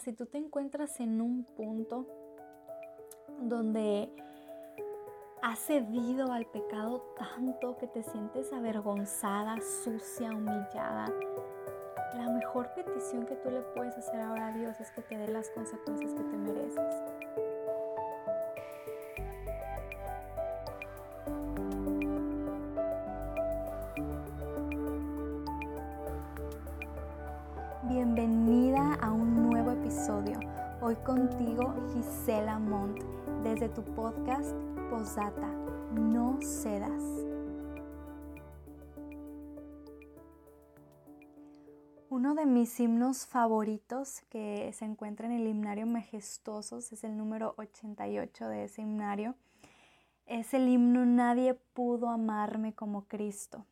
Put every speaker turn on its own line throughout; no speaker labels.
Si tú te encuentras en un punto donde has cedido al pecado tanto que te sientes avergonzada, sucia, humillada, la mejor petición que tú le puedes hacer ahora a Dios es que te dé las consecuencias que te mereces. Contigo Gisela Montt desde tu podcast Posata. No cedas. Uno de mis himnos favoritos que se encuentra en el himnario Majestuosos es el número 88 de ese himnario. Es el himno Nadie pudo amarme como Cristo.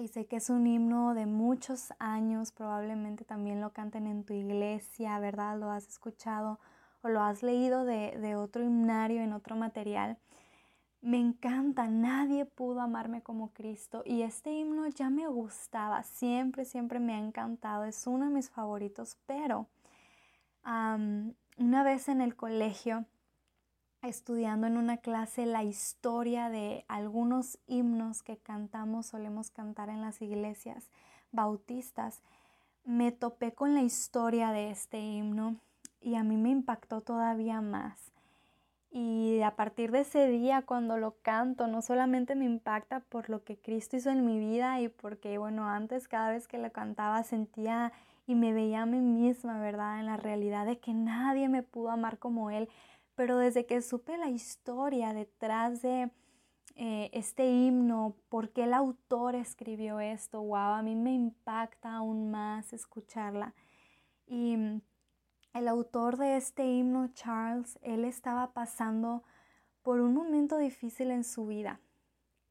Y sé que es un himno de muchos años, probablemente también lo canten en tu iglesia, ¿verdad? Lo has escuchado o lo has leído de, de otro himnario, en otro material. Me encanta, nadie pudo amarme como Cristo y este himno ya me gustaba, siempre, siempre me ha encantado, es uno de mis favoritos, pero una vez en el colegio, estudiando en una clase la historia de algunos himnos que cantamos, solemos cantar en las iglesias bautistas, me topé con la historia de este himno y a mí me impactó todavía más. Y a partir de ese día, cuando lo canto, no solamente me impacta por lo que Cristo hizo en mi vida y porque, bueno, antes cada vez que lo cantaba sentía y me veía a mí misma, ¿verdad? En la realidad de que nadie me pudo amar como Él. Pero desde que supe la historia detrás de eh, este himno, por qué el autor escribió esto, wow, a mí me impacta aún más escucharla. Y el autor de este himno, Charles, él estaba pasando por un momento difícil en su vida.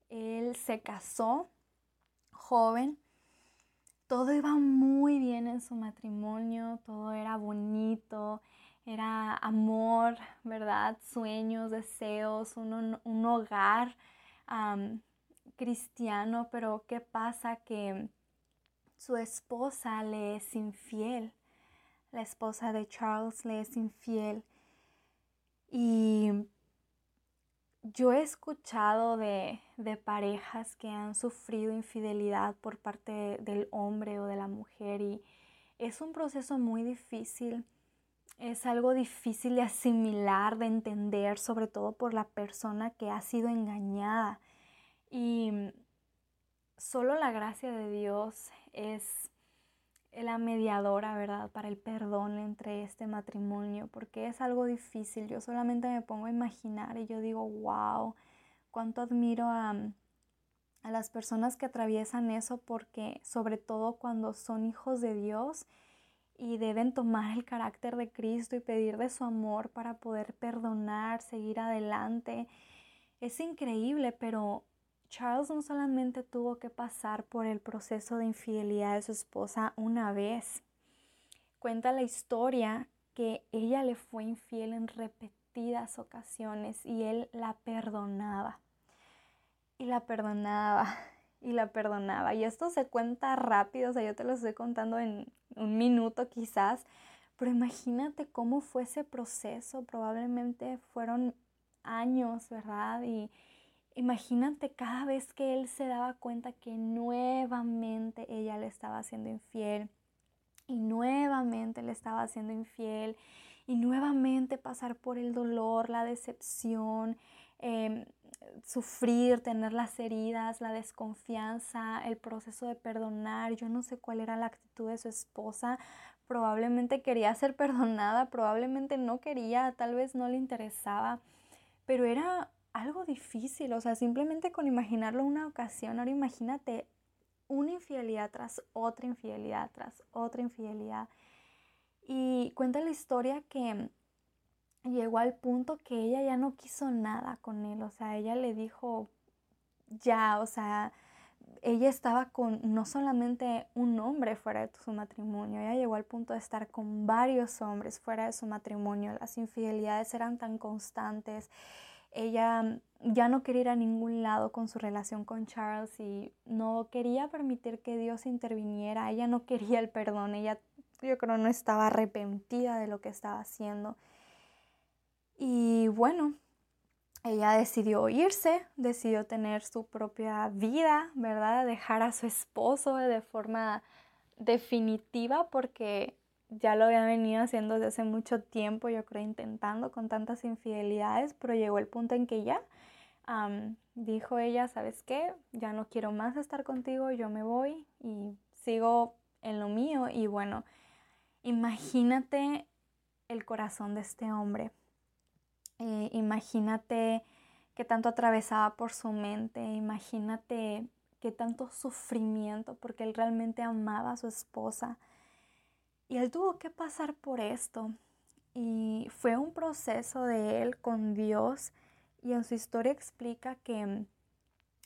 Él se casó joven, todo iba muy bien en su matrimonio, todo era bonito, era amor, ¿verdad? Sueños, deseos, un, un hogar cristiano, pero ¿qué pasa? Que su esposa le es infiel la esposa de Charles le es infiel. Y yo he escuchado de, parejas que han sufrido infidelidad por parte del hombre o de la mujer y es un proceso muy difícil. Es algo difícil de asimilar, de entender, sobre todo por la persona que ha sido engañada. Y solo la gracia de Dios es la mediadora, ¿verdad? Para el perdón entre este matrimonio, porque es algo difícil. Yo solamente me pongo a imaginar y yo digo, wow, cuánto admiro a, a las personas que atraviesan eso, porque sobre todo cuando son hijos de Dios y deben tomar el carácter de Cristo y pedir de su amor para poder perdonar, seguir adelante. Es increíble, pero Charles no solamente tuvo que pasar por el proceso de infidelidad de su esposa una vez, cuenta la historia que ella le fue infiel en repetidas ocasiones y él la perdonaba. Y la perdonaba y la perdonaba. Y esto se cuenta rápido, o sea, yo te lo estoy contando en un minuto quizás, pero imagínate cómo fue ese proceso. Probablemente fueron años, ¿verdad? Y, Imagínate cada vez que él se daba cuenta que nuevamente ella le estaba haciendo infiel y nuevamente le estaba haciendo infiel y nuevamente pasar por el dolor, la decepción, em, sufrir, tener las heridas, la desconfianza, el proceso de perdonar. Yo no sé cuál era la actitud de su esposa. Probablemente quería ser perdonada, probablemente no quería, tal vez no le interesaba, pero era algo difícil, o sea, simplemente con imaginarlo una ocasión, ahora imagínate una infidelidad tras otra infidelidad, tras otra infidelidad. Y cuenta la historia que llegó al punto que ella ya no quiso nada con él, o sea, ella le dijo, ya, o sea, ella estaba con no solamente un hombre fuera de su matrimonio, ella llegó al punto de estar con varios hombres fuera de su matrimonio, las infidelidades eran tan constantes ella ya no quería ir a ningún lado con su relación con Charles y no quería permitir que Dios interviniera. Ella no quería el perdón, ella yo creo no estaba arrepentida de lo que estaba haciendo. Y bueno, ella decidió irse, decidió tener su propia vida, ¿verdad? Dejar a su esposo de forma definitiva porque ya lo había venido haciendo desde hace mucho tiempo, yo creo, intentando con tantas infidelidades, pero llegó el punto en que ya dijo ella, ¿sabes qué? Ya no quiero más estar contigo, yo me voy y sigo en lo mío. Y bueno, imagínate el corazón de este hombre. Eh, imagínate qué tanto atravesaba por su mente, imagínate qué tanto sufrimiento, porque él realmente amaba a su esposa. Y él tuvo que pasar por esto. Y fue un proceso de él con Dios. Y en su historia explica que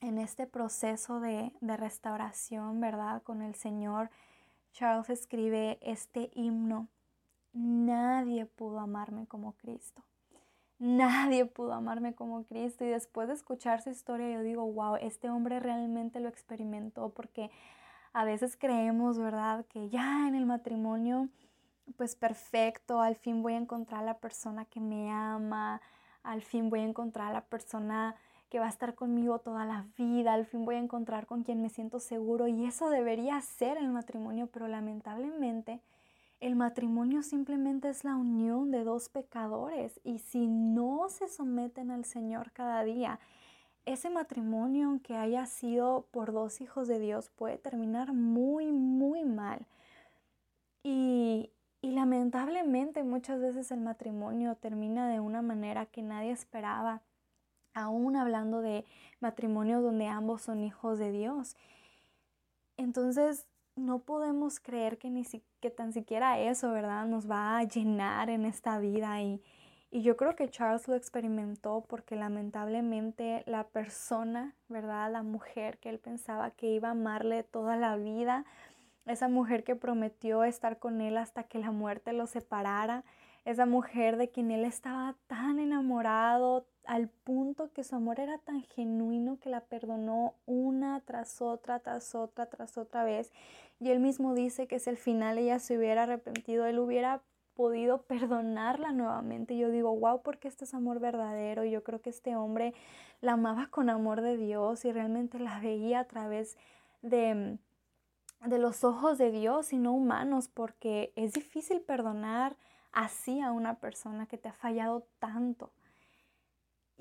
en este proceso de, de restauración, ¿verdad? Con el Señor, Charles escribe este himno. Nadie pudo amarme como Cristo. Nadie pudo amarme como Cristo. Y después de escuchar su historia, yo digo, wow, este hombre realmente lo experimentó porque a veces creemos, ¿verdad?, que ya en el matrimonio, pues perfecto, al fin voy a encontrar a la persona que me ama, al fin voy a encontrar a la persona que va a estar conmigo toda la vida, al fin voy a encontrar con quien me siento seguro y eso debería ser el matrimonio, pero lamentablemente el matrimonio simplemente es la unión de dos pecadores y si no se someten al Señor cada día, ese matrimonio, aunque haya sido por dos hijos de Dios, puede terminar muy, muy mal. Y, y lamentablemente muchas veces el matrimonio termina de una manera que nadie esperaba, aún hablando de matrimonios donde ambos son hijos de Dios. Entonces, no podemos creer que, ni si, que tan siquiera eso, ¿verdad? Nos va a llenar en esta vida y, y yo creo que Charles lo experimentó porque lamentablemente la persona, ¿verdad? La mujer que él pensaba que iba a amarle toda la vida, esa mujer que prometió estar con él hasta que la muerte lo separara, esa mujer de quien él estaba tan enamorado al punto que su amor era tan genuino que la perdonó una tras otra, tras otra, tras otra vez. Y él mismo dice que si al final ella se hubiera arrepentido, él hubiera podido perdonarla nuevamente. Yo digo, wow, porque este es amor verdadero. Yo creo que este hombre la amaba con amor de Dios y realmente la veía a través de, de los ojos de Dios y no humanos, porque es difícil perdonar así a una persona que te ha fallado tanto.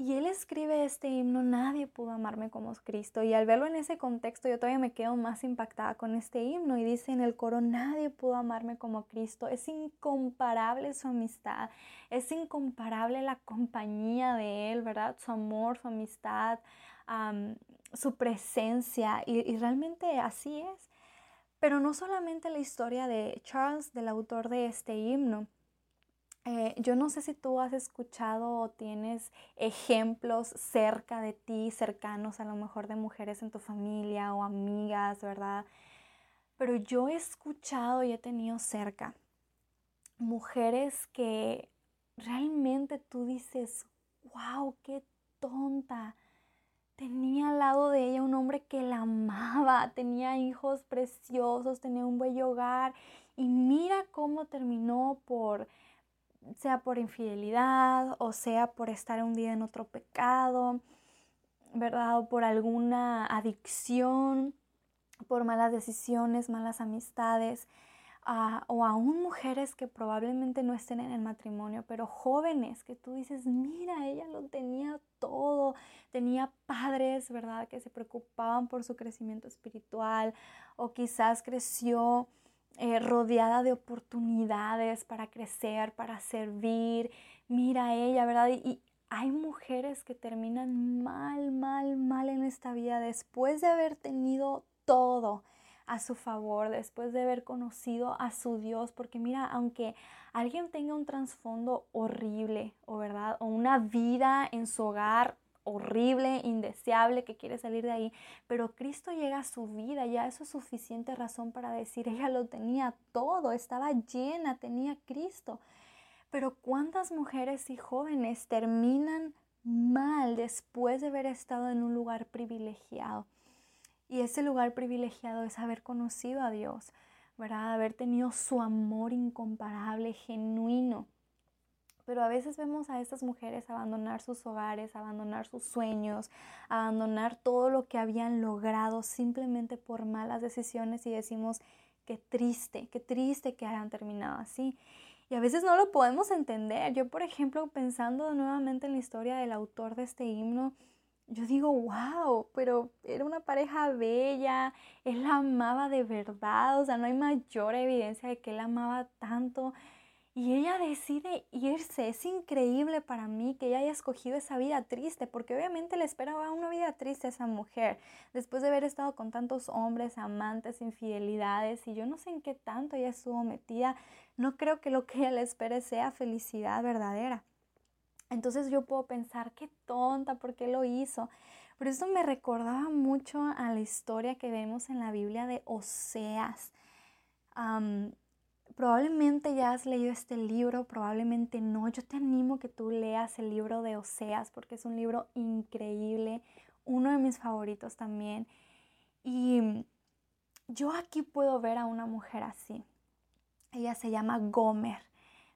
Y él escribe este himno, nadie pudo amarme como Cristo. Y al verlo en ese contexto, yo todavía me quedo más impactada con este himno. Y dice en el coro, nadie pudo amarme como Cristo. Es incomparable su amistad, es incomparable la compañía de él, ¿verdad? Su amor, su amistad, su presencia. Y, realmente así es. Pero no solamente la historia de Charles, del autor de este himno, eh, yo no sé si tú has escuchado o tienes ejemplos cerca de ti, cercanos a lo mejor de mujeres en tu familia o amigas, ¿verdad? Pero yo he escuchado y he tenido cerca mujeres que realmente tú dices, wow, qué tonta. Tenía al lado de ella un hombre que la amaba, tenía hijos preciosos, tenía un buen hogar y mira cómo terminó por sea por infidelidad o sea por estar un día en otro pecado, ¿verdad? O por alguna adicción, por malas decisiones, malas amistades, ah, o aún mujeres que probablemente no estén en el matrimonio, pero jóvenes que tú dices, mira, ella lo tenía todo, tenía padres, ¿verdad? Que se preocupaban por su crecimiento espiritual, o quizás creció eh, rodeada de oportunidades para crecer, para servir. Mira ella, ¿verdad? Y, hay mujeres que terminan mal, mal, mal en esta vida después de haber tenido todo a su favor, después de haber conocido a su Dios, porque mira, aunque alguien tenga un trasfondo horrible, o verdad, o una vida en su hogar horrible, indeseable, que quiere salir de ahí, pero Cristo llega a su vida, ya eso es suficiente razón para decir, ella lo tenía todo, estaba llena, tenía Cristo. Pero ¿cuántas mujeres y jóvenes terminan mal después de haber estado en un lugar privilegiado? Y ese lugar privilegiado es haber conocido a Dios, ¿verdad? Haber tenido su amor incomparable, genuino. Pero a veces vemos a estas mujeres abandonar sus hogares, abandonar sus sueños, abandonar todo lo que habían logrado simplemente por malas decisiones y decimos, qué triste, qué triste que hayan terminado así. Y a veces no lo podemos entender. Yo, por ejemplo, pensando nuevamente en la historia del autor de este himno, yo digo, wow, pero era una pareja bella, él la amaba de verdad, o sea, no hay mayor evidencia de que él amaba tanto. Y ella decide irse. Es increíble para mí que ella haya escogido esa vida triste, porque obviamente le esperaba una vida triste a esa mujer, después de haber estado con tantos hombres, amantes, infidelidades, y yo no sé en qué tanto ella estuvo metida. No creo que lo que ella le espere sea felicidad verdadera. Entonces yo puedo pensar, qué tonta, ¿por qué lo hizo? Pero esto me recordaba mucho a la historia que vemos en la Biblia de Oseas. Probablemente ya has leído este libro, probablemente no. Yo te animo que tú leas el libro de Oseas porque es un libro increíble, uno de mis favoritos también. Y yo aquí puedo ver a una mujer así. Ella se llama Gomer,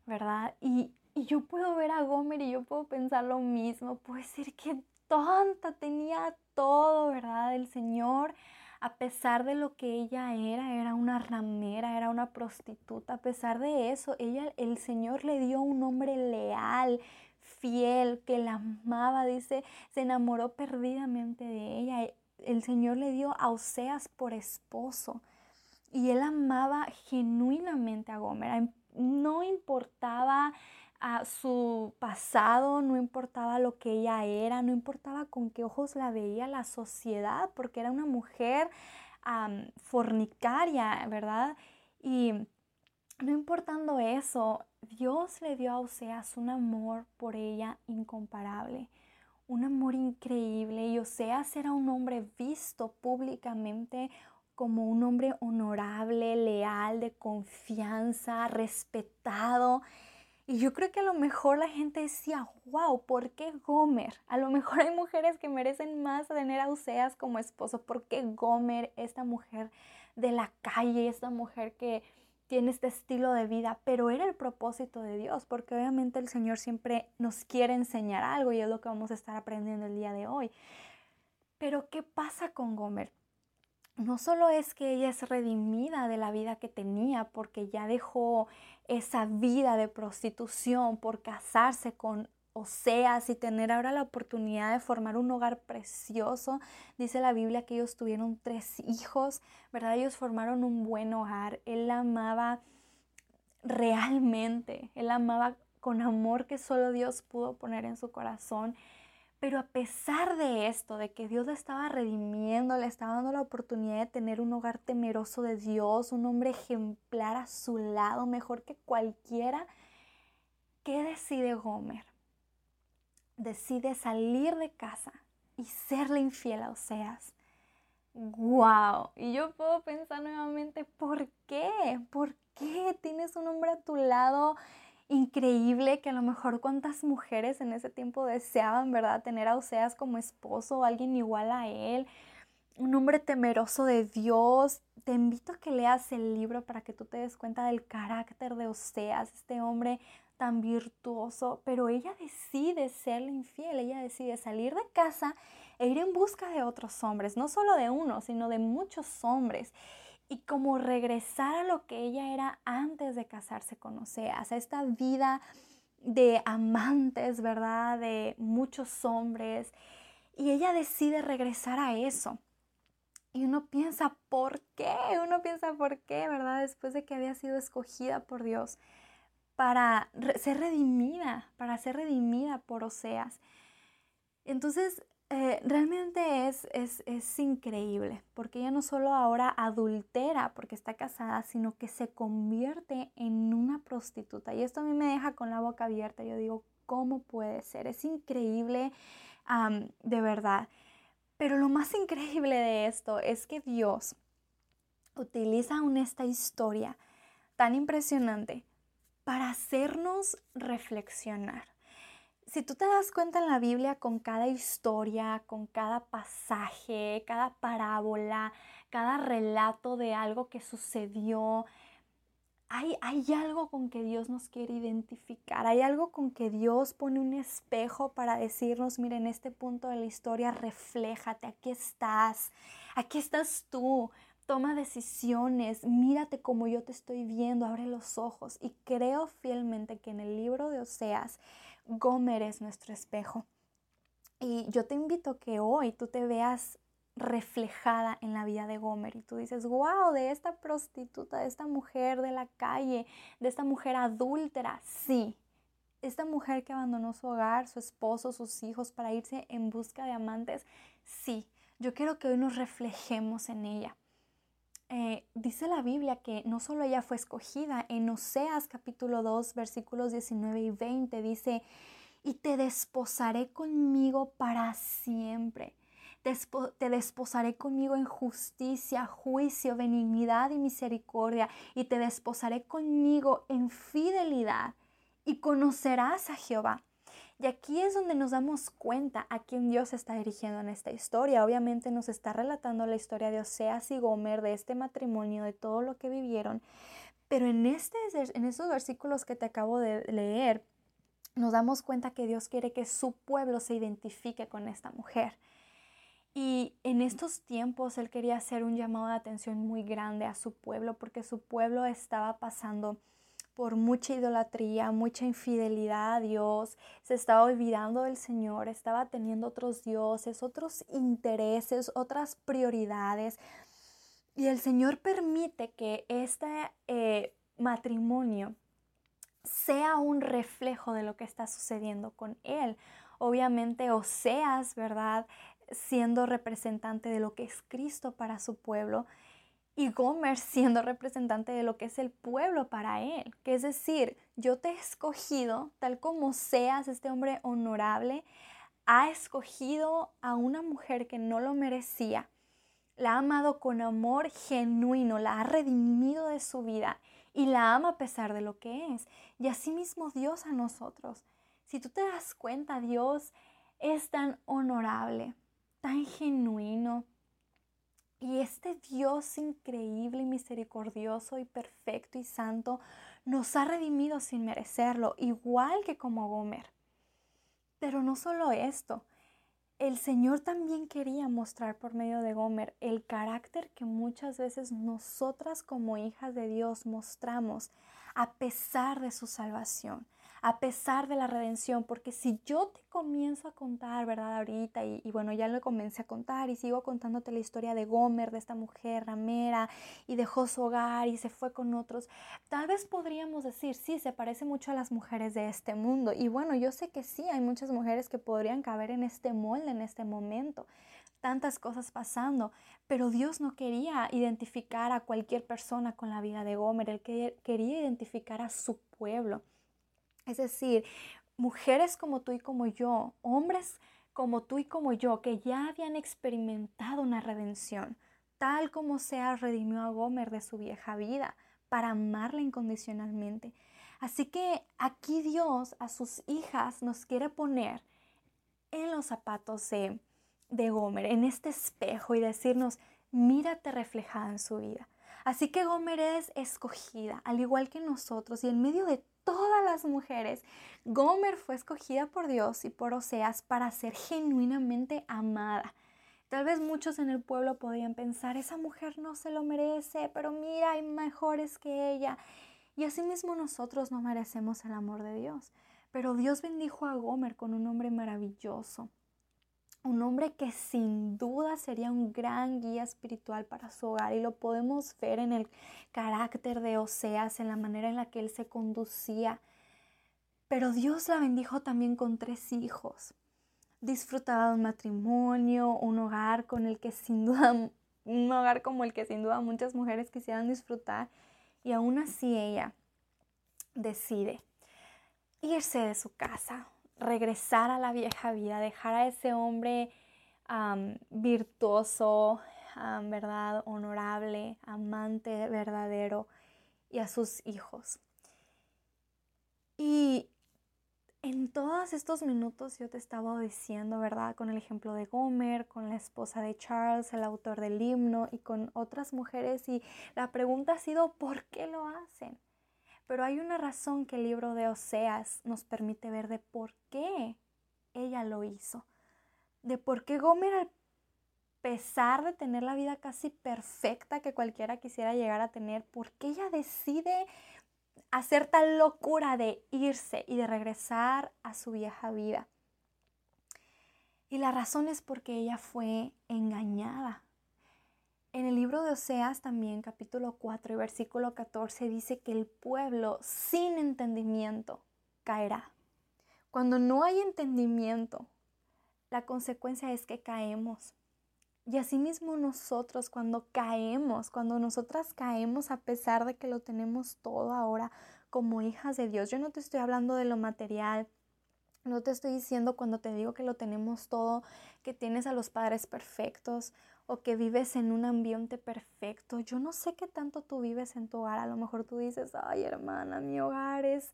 ¿verdad? Y y yo puedo ver a Gomer y yo puedo pensar lo mismo, puede ser que tonta, tenía todo, ¿verdad? El Señor, a pesar de lo que ella era, era una ramera, era una prostituta, a pesar de eso, ella, el Señor le dio un hombre leal, fiel, que la amaba, dice, se enamoró perdidamente de ella. El Señor le dio a Oseas por esposo y él amaba genuinamente a Gomer. No importaba a su pasado, no importaba lo que ella era, no importaba con qué ojos la veía la sociedad, porque era una mujer fornicaria, ¿verdad? Y no importando eso, Dios le dio a Oseas un amor por ella incomparable, un amor increíble. Y Oseas era un hombre visto públicamente como un hombre honorable, leal, de confianza, respetado. Y yo creo que a lo mejor la gente decía, wow, ¿por qué Gomer? A lo mejor hay mujeres que merecen más tener a Oseas como esposo. ¿Por qué Gomer, esta mujer de la calle, esta mujer que tiene este estilo de vida? Pero era el propósito de Dios, porque obviamente el Señor siempre nos quiere enseñar algo y es lo que vamos a estar aprendiendo el día de hoy. Pero ¿qué pasa con Gomer? No solo es que ella es redimida de la vida que tenía porque ya dejó esa vida de prostitución por casarse con Oseas y tener ahora la oportunidad de formar un hogar precioso. Dice la Biblia que ellos tuvieron tres hijos, ¿verdad? Ellos formaron un buen hogar. Él la amaba realmente, él la amaba con amor que solo Dios pudo poner en su corazón. Pero a pesar de esto, de que Dios le estaba redimiendo, le estaba dando la oportunidad de tener un hogar temeroso de Dios, un hombre ejemplar a su lado, mejor que cualquiera, ¿qué decide Gomer? Decide salir de casa y serle infiel a Oseas. ¡Wow! Y yo puedo pensar nuevamente, ¿por qué? ¿Por qué tienes un hombre a tu lado? Increíble que a lo mejor cuántas mujeres en ese tiempo deseaban, ¿verdad? Tener a Oseas como esposo o alguien igual a él, un hombre temeroso de Dios. Te invito a que leas el libro para que tú te des cuenta del carácter de Oseas, este hombre tan virtuoso, pero ella decide serle infiel, ella decide salir de casa e ir en busca de otros hombres, no solo de uno, sino de muchos hombres y como regresar a lo que ella era antes de casarse con Oseas, a esta vida de amantes, ¿verdad? De muchos hombres. Y ella decide regresar a eso. Y uno piensa, ¿por qué? Uno piensa, ¿por qué? ¿Verdad? Después de que había sido escogida por Dios para ser redimida, para ser redimida por Oseas. Entonces, eh, realmente es, es, es, increíble, porque ella no solo ahora adultera porque está casada, sino que se convierte en una prostituta. Y esto a mí me deja con la boca abierta. Yo digo, ¿cómo puede ser? Es increíble de verdad. Pero lo más increíble de esto es que Dios utiliza aún esta historia tan impresionante para hacernos reflexionar si tú te das cuenta en la Biblia con cada historia, con cada pasaje, cada parábola, cada relato de algo que sucedió, hay, hay, algo con que Dios nos quiere identificar, hay algo con que Dios pone un espejo para decirnos, mira, en este punto de la historia, refléjate, aquí estás, aquí estás tú, toma decisiones, mírate como yo te estoy viendo, abre los ojos. Y creo fielmente que en el libro de Oseas, Gomer es nuestro espejo. Y yo te invito que hoy tú te veas reflejada en la vida de Gomer y tú dices, wow, de esta prostituta, de esta mujer de la calle, de esta mujer adúltera, sí, esta mujer que abandonó su hogar, su esposo, sus hijos para irse en busca de amantes, sí, yo quiero que hoy nos reflejemos en ella. Eh, dice la Biblia que no solo ella fue escogida, en Oseas capítulo 2 versículos 19 y 20 dice, y te desposaré conmigo para siempre. Te desposaré conmigo en justicia, juicio, benignidad y misericordia, y te desposaré conmigo en fidelidad, y conocerás a Jehová y aquí es donde nos damos cuenta a quién Dios está dirigiendo en esta historia. Obviamente nos está relatando la historia de Oseas y Gomer, de este matrimonio, de todo lo que vivieron. Pero en, este, en estos versículos que te acabo de leer, nos damos cuenta que Dios quiere que su pueblo se identifique con esta mujer. Y en estos tiempos Él quería hacer un llamado de atención muy grande a su pueblo porque su pueblo estaba pasando por mucha idolatría, mucha infidelidad a Dios, se estaba olvidando del Señor, estaba teniendo otros dioses, otros intereses, otras prioridades. Y el Señor permite que este eh, matrimonio sea un reflejo de lo que está sucediendo con él. Obviamente Oseas, ¿verdad? Siendo representante de lo que es Cristo para su pueblo, y Gomer siendo representante de lo que es el pueblo para él. Que es decir, yo te he escogido tal como seas este hombre honorable, ha escogido a una mujer que no lo merecía, la ha amado con amor genuino, la ha redimido de su vida y la ama a pesar de lo que es. Y asimismo Dios a nosotros. Si tú te das cuenta, Dios es tan honorable, tan genuino, y este Dios increíble y misericordioso y perfecto y santo nos ha redimido sin merecerlo, igual que como Gomer. Pero no solo esto, el Señor también quería mostrar por medio de Gomer el carácter que muchas veces nosotras como hijas de Dios mostramos a pesar de su salvación, a pesar de la redención, porque si yo te comienzo a contar, ¿verdad? Ahorita, y, bueno, ya lo comencé a contar y sigo contándote la historia de Gomer, de esta mujer ramera, y dejó su hogar y se fue con otros, tal vez podríamos decir, sí, se parece mucho a las mujeres de este mundo. Y bueno, yo sé que sí, hay muchas mujeres que podrían caber en este molde, en este momento tantas cosas pasando, pero Dios no quería identificar a cualquier persona con la vida de Gomer, Él quería identificar a su pueblo. Es decir, mujeres como tú y como yo, hombres como tú y como yo, que ya habían experimentado una redención, tal como sea redimió a Gomer de su vieja vida, para amarla incondicionalmente. Así que aquí Dios a sus hijas nos quiere poner en los zapatos de, de Gomer, en este espejo y decirnos, mírate reflejada en su vida. Así que Gomer es escogida, al igual que nosotros, y en medio de todas las mujeres, Gomer fue escogida por Dios y por Oseas para ser genuinamente amada. Tal vez muchos en el pueblo podían pensar, esa mujer no se lo merece, pero mira, hay mejores que ella. Y asimismo nosotros no merecemos el amor de Dios. Pero Dios bendijo a Gomer con un hombre maravilloso, un hombre que sin duda sería un gran guía espiritual para su hogar y lo podemos ver en el carácter de Oseas, en la manera en la que él se conducía. Pero Dios la bendijo también con tres hijos. Disfrutaba de un matrimonio, un hogar con el que sin duda, un hogar como el que sin duda muchas mujeres quisieran disfrutar y aún así ella decide irse de su casa, regresar a la vieja vida, dejar a ese hombre virtuoso, ¿verdad? Honorable, amante verdadero y a sus hijos. Y en todos estos minutos yo te estaba diciendo, ¿verdad? Con el ejemplo de Gomer, con la esposa de Charles, el autor del himno, y con otras mujeres. Y la pregunta ha sido, ¿por qué lo hacen? Pero hay una razón que el libro de Oseas nos permite ver de por qué ella lo hizo. De por qué Gomer, a pesar de tener la vida casi perfecta que cualquiera quisiera llegar a tener, por qué ella decide hacer tal locura de irse y de regresar a su vieja vida. Y la razón es porque ella fue engañada. En el libro de Oseas también, capítulo 4 y versículo 14, dice que el pueblo sin entendimiento caerá. Cuando no hay entendimiento, la consecuencia es que caemos. Y asimismo nosotros cuando caemos, cuando nosotras caemos a pesar de que lo tenemos todo ahora como hijas de Dios, yo no te estoy hablando de lo material, no te estoy diciendo cuando te digo que lo tenemos todo, que tienes a los padres perfectos o que vives en un ambiente perfecto. Yo no sé qué tanto tú vives en tu hogar. A lo mejor tú dices, ay hermana, mi hogar es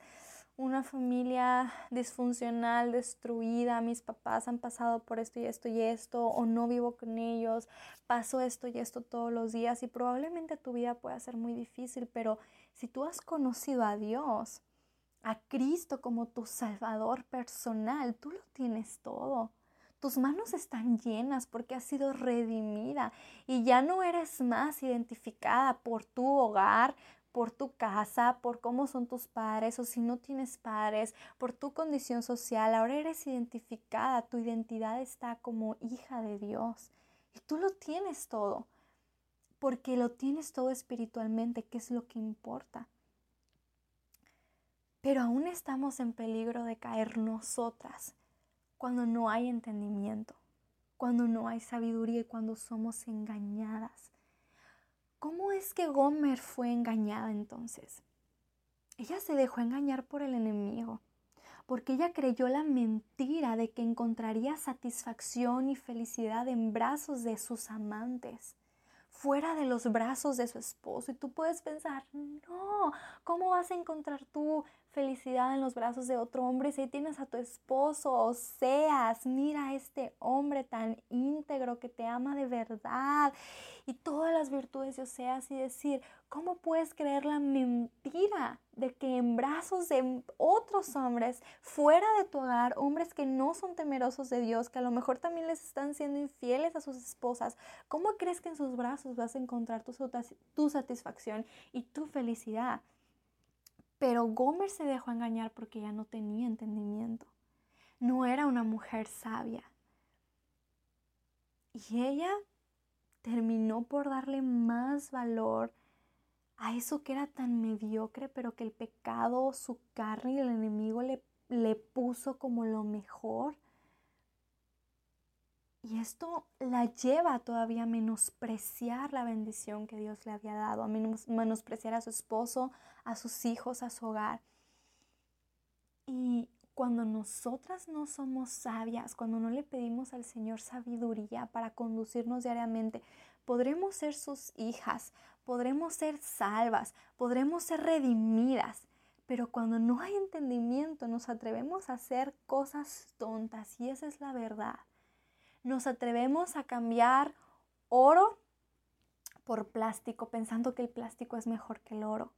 una familia disfuncional, destruida, mis papás han pasado por esto y esto y esto, o no vivo con ellos, paso esto y esto todos los días y probablemente tu vida pueda ser muy difícil, pero si tú has conocido a Dios, a Cristo como tu Salvador personal, tú lo tienes todo. Tus manos están llenas porque has sido redimida y ya no eres más identificada por tu hogar, por tu casa, por cómo son tus padres o si no tienes padres, por tu condición social. Ahora eres identificada, tu identidad está como hija de Dios y tú lo tienes todo, porque lo tienes todo espiritualmente, que es lo que importa. Pero aún estamos en peligro de caer nosotras cuando no hay entendimiento, cuando no hay sabiduría y cuando somos engañadas. ¿Cómo es que Gomer fue engañada entonces? Ella se dejó engañar por el enemigo, porque ella creyó la mentira de que encontraría satisfacción y felicidad en brazos de sus amantes, fuera de los brazos de su esposo. Y tú puedes pensar, no, ¿cómo vas a encontrar tú felicidad en los brazos de otro hombre si tienes a tu esposo, o seas, mira a este hombre tan íntegro que te ama de verdad y todas las virtudes de Oseas y decir, ¿cómo puedes creer la mentira de que en brazos de otros hombres, fuera de tu hogar, hombres que no son temerosos de Dios, que a lo mejor también les están siendo infieles a sus esposas, ¿cómo crees que en sus brazos vas a encontrar tu, tu satisfacción y tu felicidad? Pero Gomer se dejó engañar porque ella no tenía entendimiento. No era una mujer sabia. Y ella terminó por darle más valor a eso que era tan mediocre, pero que el pecado, su carne y el enemigo le, le puso como lo mejor. Y esto la lleva todavía a menospreciar la bendición que Dios le había dado, a menospreciar a su esposo, a sus hijos, a su hogar. Y cuando nosotras no somos sabias, cuando no le pedimos al Señor sabiduría para conducirnos diariamente, podremos ser sus hijas, podremos ser salvas, podremos ser redimidas. Pero cuando no hay entendimiento, nos atrevemos a hacer cosas tontas y esa es la verdad nos atrevemos a cambiar oro por plástico, pensando que el plástico es mejor que el oro.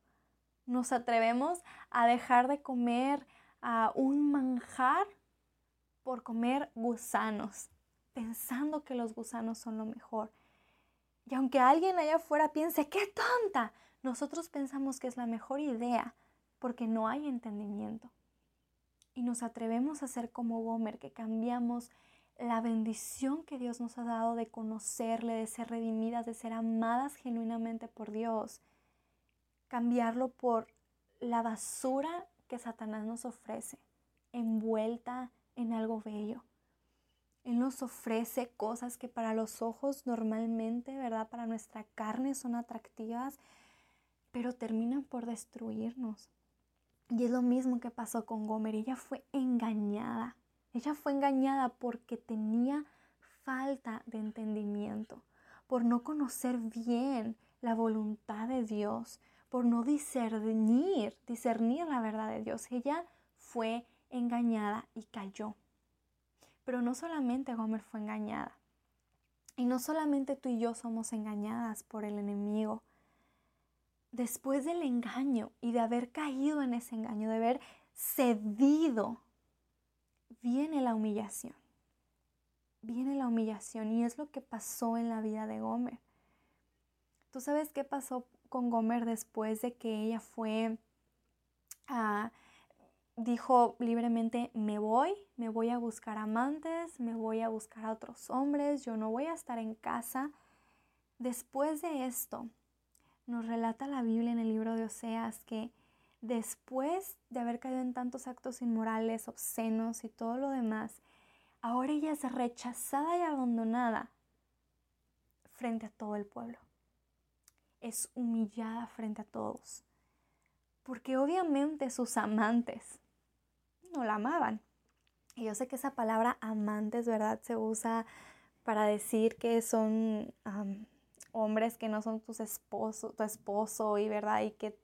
Nos atrevemos a dejar de comer a un manjar por comer gusanos, pensando que los gusanos son lo mejor. Y aunque alguien allá afuera piense, ¡qué tonta! Nosotros pensamos que es la mejor idea porque no hay entendimiento. Y nos atrevemos a ser como Gomer, que cambiamos la bendición que Dios nos ha dado de conocerle, de ser redimidas, de ser amadas genuinamente por Dios, cambiarlo por la basura que Satanás nos ofrece, envuelta en algo bello. Él nos ofrece cosas que para los ojos normalmente, ¿verdad? Para nuestra carne son atractivas, pero terminan por destruirnos. Y es lo mismo que pasó con Gomer. Ella fue engañada ella fue engañada porque tenía falta de entendimiento, por no conocer bien la voluntad de Dios, por no discernir, discernir la verdad de Dios. Ella fue engañada y cayó. Pero no solamente Gomer fue engañada. Y no solamente tú y yo somos engañadas por el enemigo. Después del engaño y de haber caído en ese engaño, de haber cedido, viene la humillación. Viene la humillación y es lo que pasó en la vida de Gomer. ¿Tú sabes qué pasó con Gomer después de que ella fue a dijo libremente, me voy, me voy a buscar amantes, me voy a buscar a otros hombres, yo no voy a estar en casa. Después de esto, nos relata la Biblia en el libro de Oseas que después de haber caído en tantos actos inmorales, obscenos y todo lo demás, ahora ella es rechazada y abandonada frente a todo el pueblo. Es humillada frente a todos. Porque obviamente sus amantes no la amaban. Y yo sé que esa palabra amantes, ¿verdad? Se usa para decir que son hombres que no son tus esposos, tu esposo y verdad y que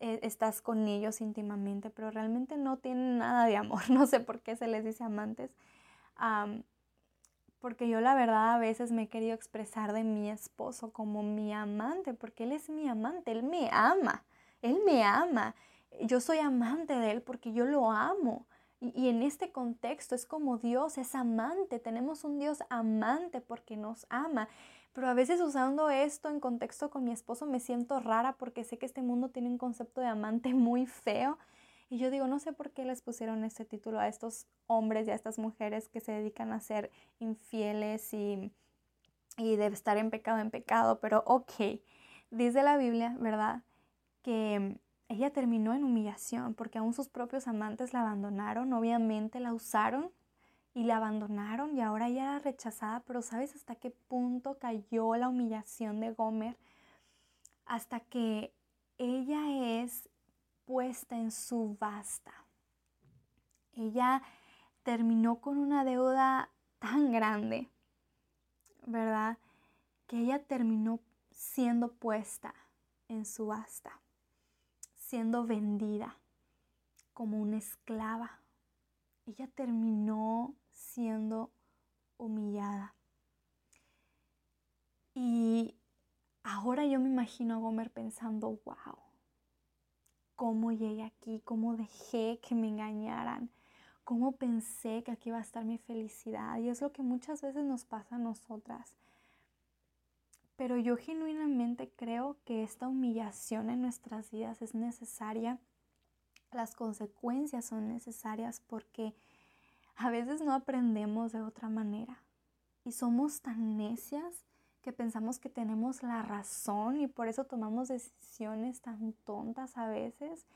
eh, estás con ellos íntimamente, pero realmente no tienen nada de amor. No sé por qué se les dice amantes. porque yo la verdad a veces me he querido expresar de mi esposo como mi amante, porque él es mi amante, él me ama, él me ama. Yo soy amante de él porque yo lo amo. Y, en este contexto es como Dios es amante, tenemos un Dios amante porque nos ama. Pero a veces usando esto en contexto con mi esposo me siento rara porque sé que este mundo tiene un concepto de amante muy feo. Y yo digo, no sé por qué les pusieron este título a estos hombres y a estas mujeres que se dedican a ser infieles y, y de estar en pecado en pecado, pero ok, dice la Biblia, ¿verdad? Que ella terminó en humillación porque aún sus propios amantes la abandonaron, obviamente la usaron y la abandonaron y ahora ella era rechazada, pero ¿sabes hasta qué punto cayó la humillación de Gomer? Hasta que ella es puesta en subasta. Ella terminó con una deuda tan grande, ¿verdad? Que ella terminó siendo puesta en subasta siendo vendida como una esclava. Ella terminó siendo humillada. Y ahora yo me imagino a Gomer pensando, wow, ¿cómo llegué aquí? ¿Cómo dejé que me engañaran? ¿Cómo pensé que aquí iba a estar mi felicidad? Y es lo que muchas veces nos pasa a nosotras. Pero yo genuinamente creo que esta humillación en nuestras vidas es necesaria. Las consecuencias son necesarias porque a veces no aprendemos de otra manera. Y somos tan necias que pensamos que tenemos la razón y por eso tomamos decisiones tan tontas a veces.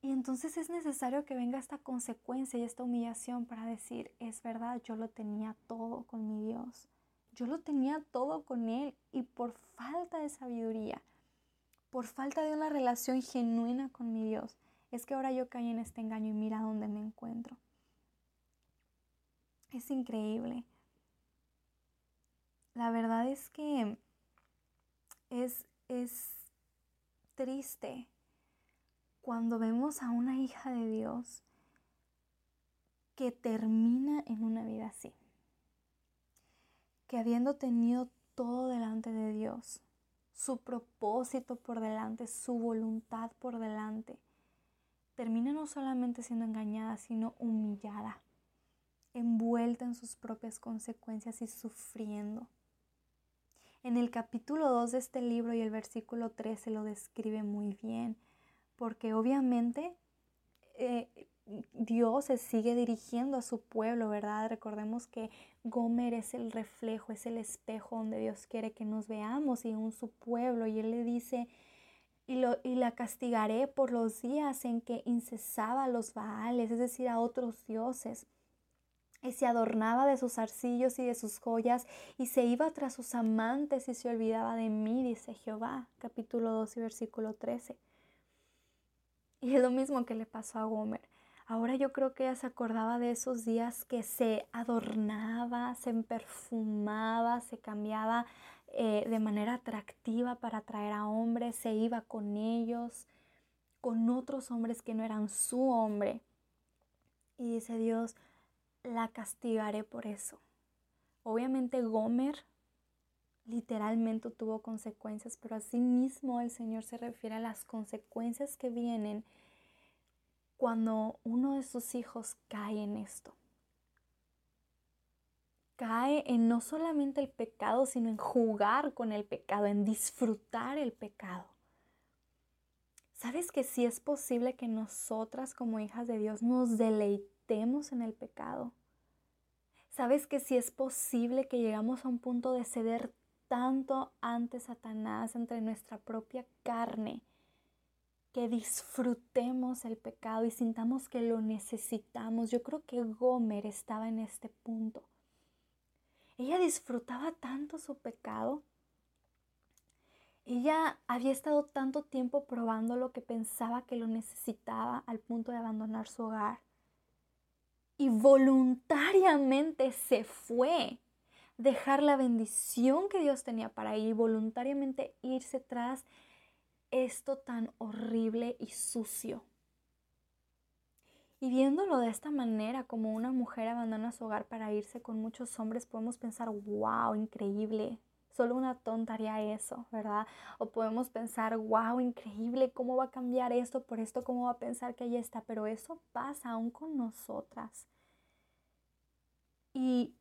Y entonces es necesario que venga esta consecuencia y esta humillación para decir, es verdad, yo lo tenía todo con mi Dios. Yo lo tenía todo con Él y por falta de sabiduría, por falta de una relación genuina con mi Dios, es que ahora yo caí en este engaño y mira dónde me encuentro. Es increíble. La verdad es que es, es triste cuando vemos a una hija de Dios que termina en una vida así que habiendo tenido todo delante de Dios, su propósito por delante, su voluntad por delante, termina no solamente siendo engañada, sino humillada, envuelta en sus propias consecuencias y sufriendo. En el capítulo 2 de este libro y el versículo 13 lo describe muy bien, porque obviamente eh, Dios se sigue dirigiendo a su pueblo, ¿verdad? Recordemos que Gomer es el reflejo, es el espejo donde Dios quiere que nos veamos y un su pueblo. Y Él le dice, y, lo, y la castigaré por los días en que incesaba a los Baales, es decir, a otros dioses. Y se adornaba de sus arcillos y de sus joyas y se iba tras sus amantes y se olvidaba de mí, dice Jehová, capítulo 2 y versículo 13. Y es lo mismo que le pasó a Gomer. Ahora yo creo que ella se acordaba de esos días que se adornaba, se perfumaba, se cambiaba eh, de manera atractiva para atraer a hombres, se iba con ellos, con otros hombres que no eran su hombre. Y dice Dios, la castigaré por eso. Obviamente Gomer literalmente tuvo consecuencias, pero asimismo el Señor se refiere a las consecuencias que vienen cuando uno de sus hijos cae en esto. Cae en no solamente el pecado, sino en jugar con el pecado, en disfrutar el pecado. ¿Sabes que sí es posible que nosotras como hijas de Dios nos deleitemos en el pecado? ¿Sabes que sí es posible que llegamos a un punto de ceder tanto ante Satanás, entre nuestra propia carne, que disfrutemos el pecado y sintamos que lo necesitamos. Yo creo que Gomer estaba en este punto. Ella disfrutaba tanto su pecado. Ella había estado tanto tiempo probando lo que pensaba que lo necesitaba al punto de abandonar su hogar. Y voluntariamente se fue dejar la bendición que Dios tenía para ir, voluntariamente irse tras esto tan horrible y sucio. Y viéndolo de esta manera, como una mujer abandona su hogar para irse con muchos hombres, podemos pensar, wow, increíble. Solo una tonta haría eso, ¿verdad? O podemos pensar, wow, increíble, ¿cómo va a cambiar esto por esto? ¿Cómo va a pensar que ella está? Pero eso pasa aún con nosotras. Y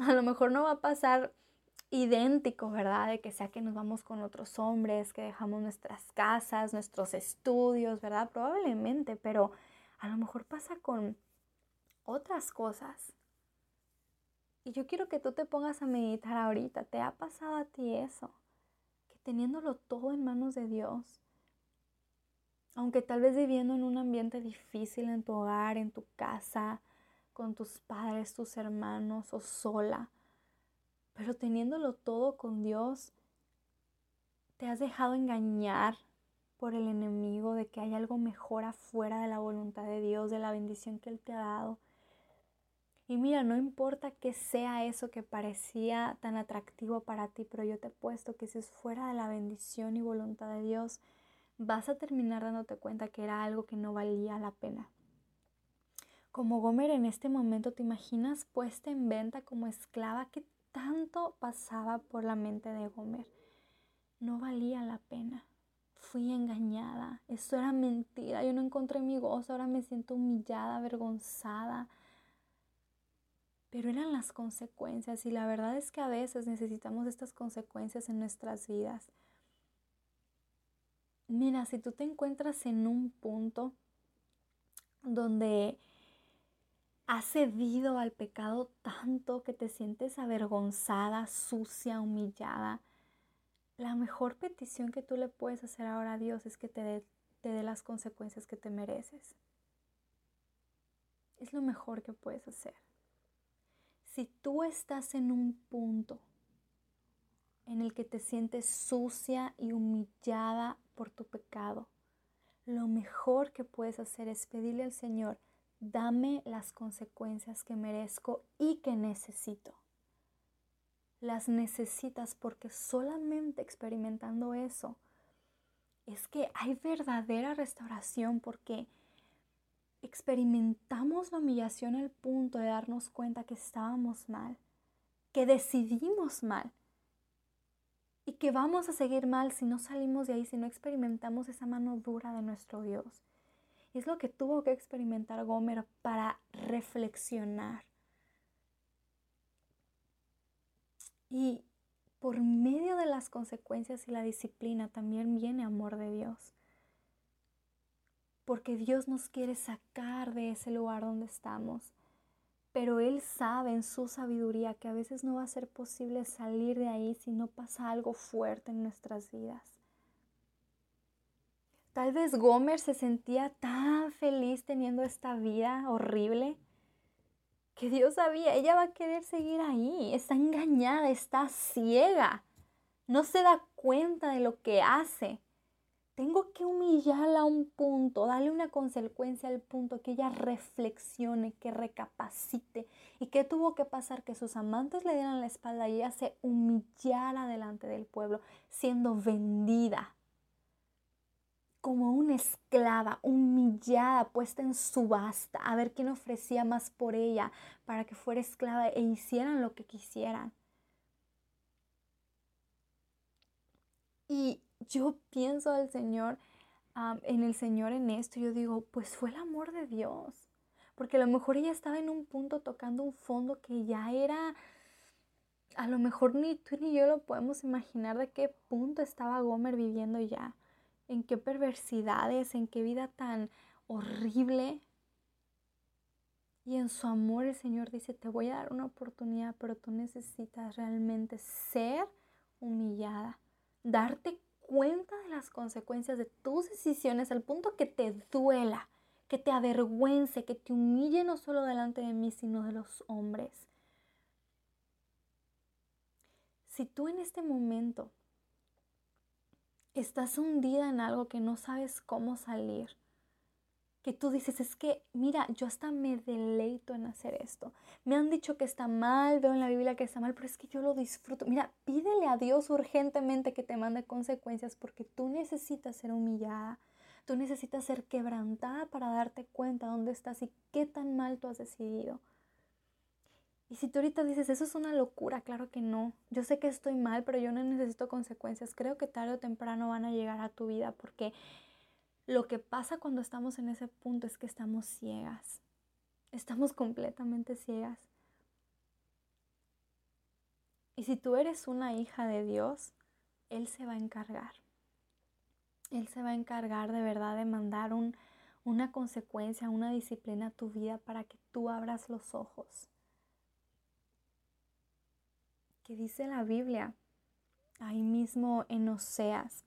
a lo mejor no va a pasar idéntico, ¿verdad? De que sea que nos vamos con otros hombres, que dejamos nuestras casas, nuestros estudios, ¿verdad? Probablemente, pero a lo mejor pasa con otras cosas. Y yo quiero que tú te pongas a meditar ahorita. ¿Te ha pasado a ti eso? Que teniéndolo todo en manos de Dios, aunque tal vez viviendo en un ambiente difícil en tu hogar, en tu casa, con tus padres, tus hermanos o sola. Pero teniéndolo todo con Dios, te has dejado engañar por el enemigo de que hay algo mejor afuera de la voluntad de Dios, de la bendición que Él te ha dado. Y mira, no importa que sea eso que parecía tan atractivo para ti, pero yo te he puesto que si es fuera de la bendición y voluntad de Dios, vas a terminar dándote cuenta que era algo que no valía la pena. Como Gomer en este momento, ¿te imaginas puesta en venta como esclava? ¿Qué tanto pasaba por la mente de Gomer? No valía la pena. Fui engañada. Eso era mentira. Yo no encontré mi gozo. Ahora me siento humillada, avergonzada. Pero eran las consecuencias y la verdad es que a veces necesitamos estas consecuencias en nuestras vidas. Mira, si tú te encuentras en un punto donde has cedido al pecado tanto que te sientes avergonzada, sucia, humillada, la mejor petición que tú le puedes hacer ahora a Dios es que te dé, te las consecuencias que te mereces. Es lo mejor que puedes hacer. Si tú estás en un punto en el que te sientes sucia y humillada por tu pecado, lo mejor que puedes hacer es pedirle al Señor dame las consecuencias que merezco y que necesito. Las necesitas porque solamente experimentando eso es que hay verdadera restauración porque experimentamos la humillación al punto de darnos cuenta que estábamos mal, que decidimos mal y que vamos a seguir mal si no salimos de ahí, si no experimentamos esa mano dura de nuestro Dios. Es lo que tuvo que experimentar Gomer para reflexionar. Y por medio de las consecuencias y la disciplina también viene amor de Dios. Porque Dios nos quiere sacar de ese lugar donde estamos. Pero Él sabe en su sabiduría que a veces no va a ser posible salir de ahí si no pasa algo fuerte en nuestras vidas. Tal vez Gomer se sentía tan feliz teniendo esta vida horrible que Dios sabía, ella va a querer seguir ahí, está engañada, está ciega, no se da cuenta de lo que hace. Tengo que humillarla a un punto, darle una consecuencia al punto que ella reflexione, que recapacite. ¿Y qué tuvo que pasar? Que sus amantes le dieran la espalda y ella se humillara delante del pueblo, siendo vendida como una esclava, humillada, puesta en subasta, a ver quién ofrecía más por ella para que fuera esclava e hicieran lo que quisieran. Y yo pienso al Señor, en el Señor en esto, yo digo, pues fue el amor de Dios. Porque a lo mejor ella estaba en un punto tocando un fondo que ya era, a lo mejor ni tú ni yo lo podemos imaginar de qué punto estaba Gomer viviendo ya, en qué perversidades, en qué vida tan horrible. Y en su amor el Señor dice, te voy a dar una oportunidad, pero tú necesitas realmente ser humillada, darte cuenta de las consecuencias de tus decisiones al punto que te duela, que te avergüence, que te humille no solo delante de mí, sino de los hombres. Si tú en este momento estás hundida en algo que no sabes cómo salir, que tú dices, es que, mira, yo hasta me deleito en hacer esto. Me han dicho que está mal, veo en la Biblia que está mal, pero es que yo lo disfruto. Mira, pídele a Dios urgentemente que te mande consecuencias porque tú necesitas ser humillada. Tú necesitas ser quebrantada para darte cuenta dónde estás y qué tan mal tú has decidido. Y si tú ahorita dices, eso es una locura, claro que no. Yo sé que estoy mal, pero yo no necesito consecuencias. Creo que tarde o temprano van a llegar a tu vida porque lo que pasa cuando estamos en ese punto es que estamos ciegas. Estamos completamente ciegas. Y si tú eres una hija de Dios, Él se va a encargar. Él se va a encargar de verdad de mandar una consecuencia, una disciplina a tu vida para que tú abras los ojos. Que dice la Biblia ahí mismo en Oseas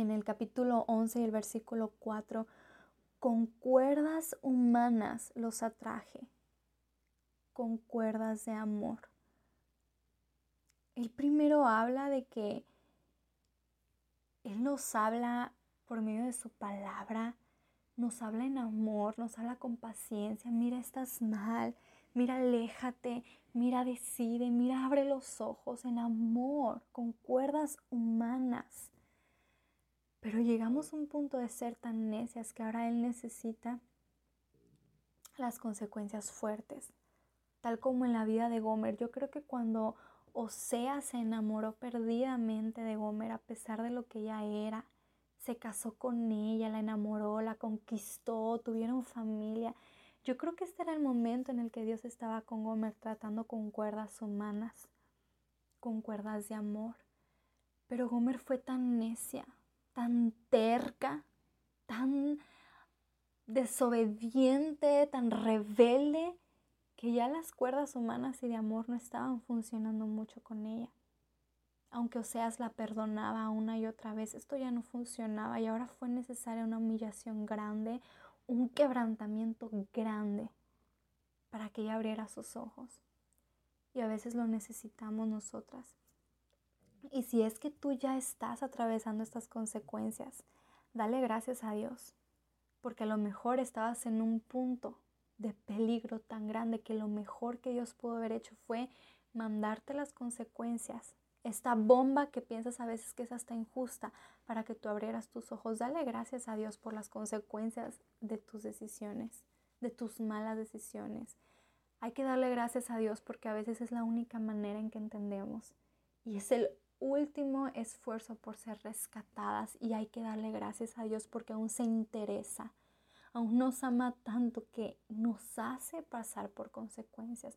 en el capítulo 11 y el versículo 4, con cuerdas humanas los atraje, con cuerdas de amor. El primero habla de que Él nos habla por medio de su palabra, nos habla en amor, nos habla con paciencia, mira, estás mal, mira, aléjate, mira, decide, mira, abre los ojos en amor, con cuerdas humanas. Pero llegamos a un punto de ser tan necias que ahora Él necesita las consecuencias fuertes. Tal como en la vida de Gomer. Yo creo que cuando Osea se enamoró perdidamente de Gomer a pesar de lo que ella era, se casó con ella, la enamoró, la conquistó, tuvieron familia. Yo creo que este era el momento en el que Dios estaba con Gomer tratando con cuerdas humanas, con cuerdas de amor. Pero Gomer fue tan necia, tan terca, tan desobediente, tan rebelde, que ya las cuerdas humanas y de amor no estaban funcionando mucho con ella. Aunque Oseas la perdonaba una y otra vez, esto ya no funcionaba y ahora fue necesaria una humillación grande, un quebrantamiento grande para que ella abriera sus ojos. Y a veces lo necesitamos nosotras. Y si es que tú ya estás atravesando estas consecuencias, dale gracias a Dios, porque a lo mejor estabas en un punto de peligro tan grande que lo mejor que Dios pudo haber hecho fue mandarte las consecuencias, esta bomba que piensas a veces que es hasta injusta para que tú abrieras tus ojos. Dale gracias a Dios por las consecuencias de tus decisiones, de tus malas decisiones. Hay que darle gracias a Dios porque a veces es la única manera en que entendemos y es el último esfuerzo por ser rescatadas y hay que darle gracias a Dios porque aún se interesa, aún nos ama tanto que nos hace pasar por consecuencias.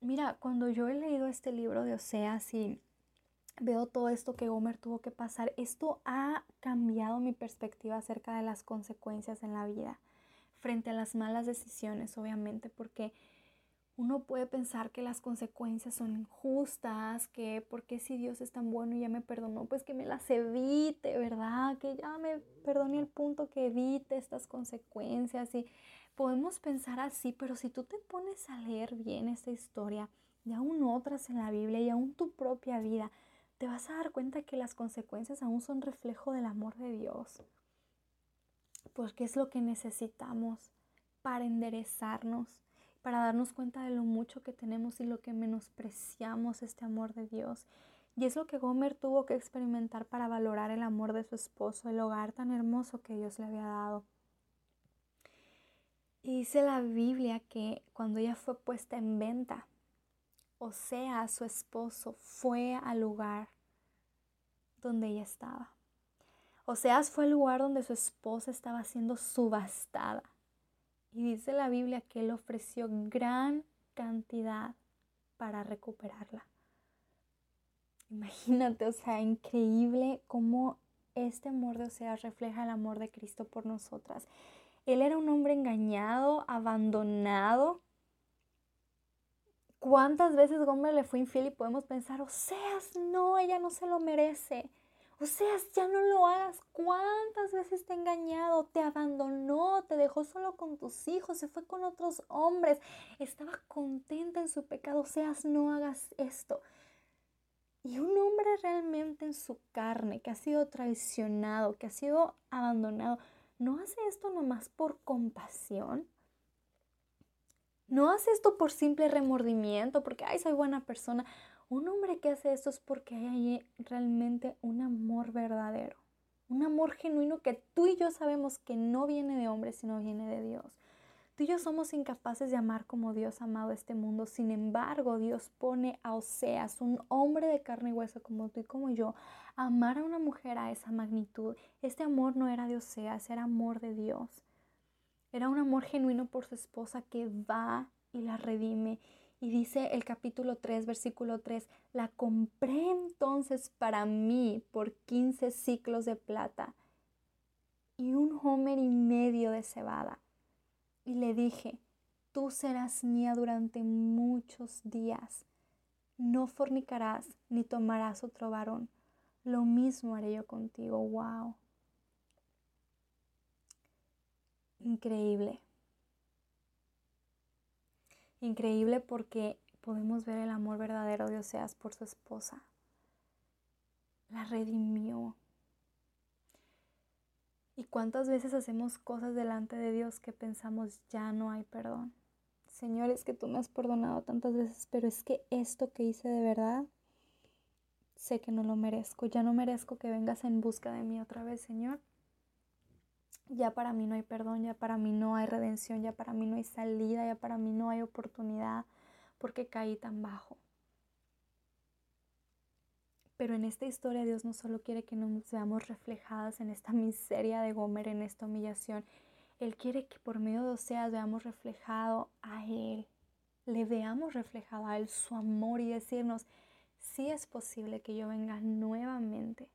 Mira, cuando yo he leído este libro de Oseas y veo todo esto que Homer tuvo que pasar, esto ha cambiado mi perspectiva acerca de las consecuencias en la vida frente a las malas decisiones, obviamente, porque uno puede pensar que las consecuencias son injustas, que porque si Dios es tan bueno y ya me perdonó, pues que me las evite, ¿verdad? Que ya me perdone el punto que evite estas consecuencias. Y podemos pensar así, pero si tú te pones a leer bien esta historia y aún otras en la Biblia y aún tu propia vida, te vas a dar cuenta que las consecuencias aún son reflejo del amor de Dios. Porque es lo que necesitamos para enderezarnos para darnos cuenta de lo mucho que tenemos y lo que menospreciamos este amor de Dios. Y es lo que Gomer tuvo que experimentar para valorar el amor de su esposo, el hogar tan hermoso que Dios le había dado. Y dice la Biblia que cuando ella fue puesta en venta, o sea, su esposo fue al lugar donde ella estaba. Oseas fue el lugar donde su esposa estaba siendo subastada. Y dice la Biblia que él ofreció gran cantidad para recuperarla. Imagínate, o sea, increíble cómo este amor de Oseas refleja el amor de Cristo por nosotras. Él era un hombre engañado, abandonado. ¿Cuántas veces Gomer le fue infiel y podemos pensar, Oseas, no, ella no se lo merece? Oseas, ya no lo hagas. ¿Cuántas veces te ha engañado? Te abandonó, te dejó solo con tus hijos, se fue con otros hombres. Estaba contenta en su pecado. Oseas, no hagas esto. Y un hombre realmente en su carne, que ha sido traicionado, que ha sido abandonado, ¿no hace esto nomás por compasión? ¿No hace esto por simple remordimiento, porque, ay, soy buena persona? Un hombre que hace esto es porque hay realmente un amor verdadero, un amor genuino que tú y yo sabemos que no viene de hombre, sino viene de Dios. Tú y yo somos incapaces de amar como Dios ha amado este mundo. Sin embargo, Dios pone a Oseas, un hombre de carne y hueso como tú y como yo, a amar a una mujer a esa magnitud. Este amor no era de Oseas, era amor de Dios. Era un amor genuino por su esposa que va y la redime. Y dice el capítulo 3, versículo 3, la compré entonces para mí por 15 ciclos de plata y un homer y medio de cebada y le dije, tú serás mía durante muchos días. No fornicarás ni tomarás otro varón. Lo mismo haré yo contigo. Wow. Increíble. Increíble porque podemos ver el amor verdadero de Oseas por su esposa. La redimió, ¿Y cuántas veces hacemos cosas delante de Dios que pensamos ya no hay perdón? Señor, es que tú me has perdonado tantas veces, pero es que esto que hice de verdad, sé que no lo merezco. Ya no merezco que vengas en busca de mí otra vez, Señor. Ya para mí no hay perdón, ya para mí no hay redención, ya para mí no hay salida, ya para mí no hay oportunidad, porque caí tan bajo. Pero en esta historia Dios no solo quiere que nos veamos reflejadas en esta miseria de Gomer, en esta humillación. Él quiere que por medio de Oseas veamos reflejado a Él, le veamos reflejado a Él su amor y decirnos, si es posible que yo venga nuevamente,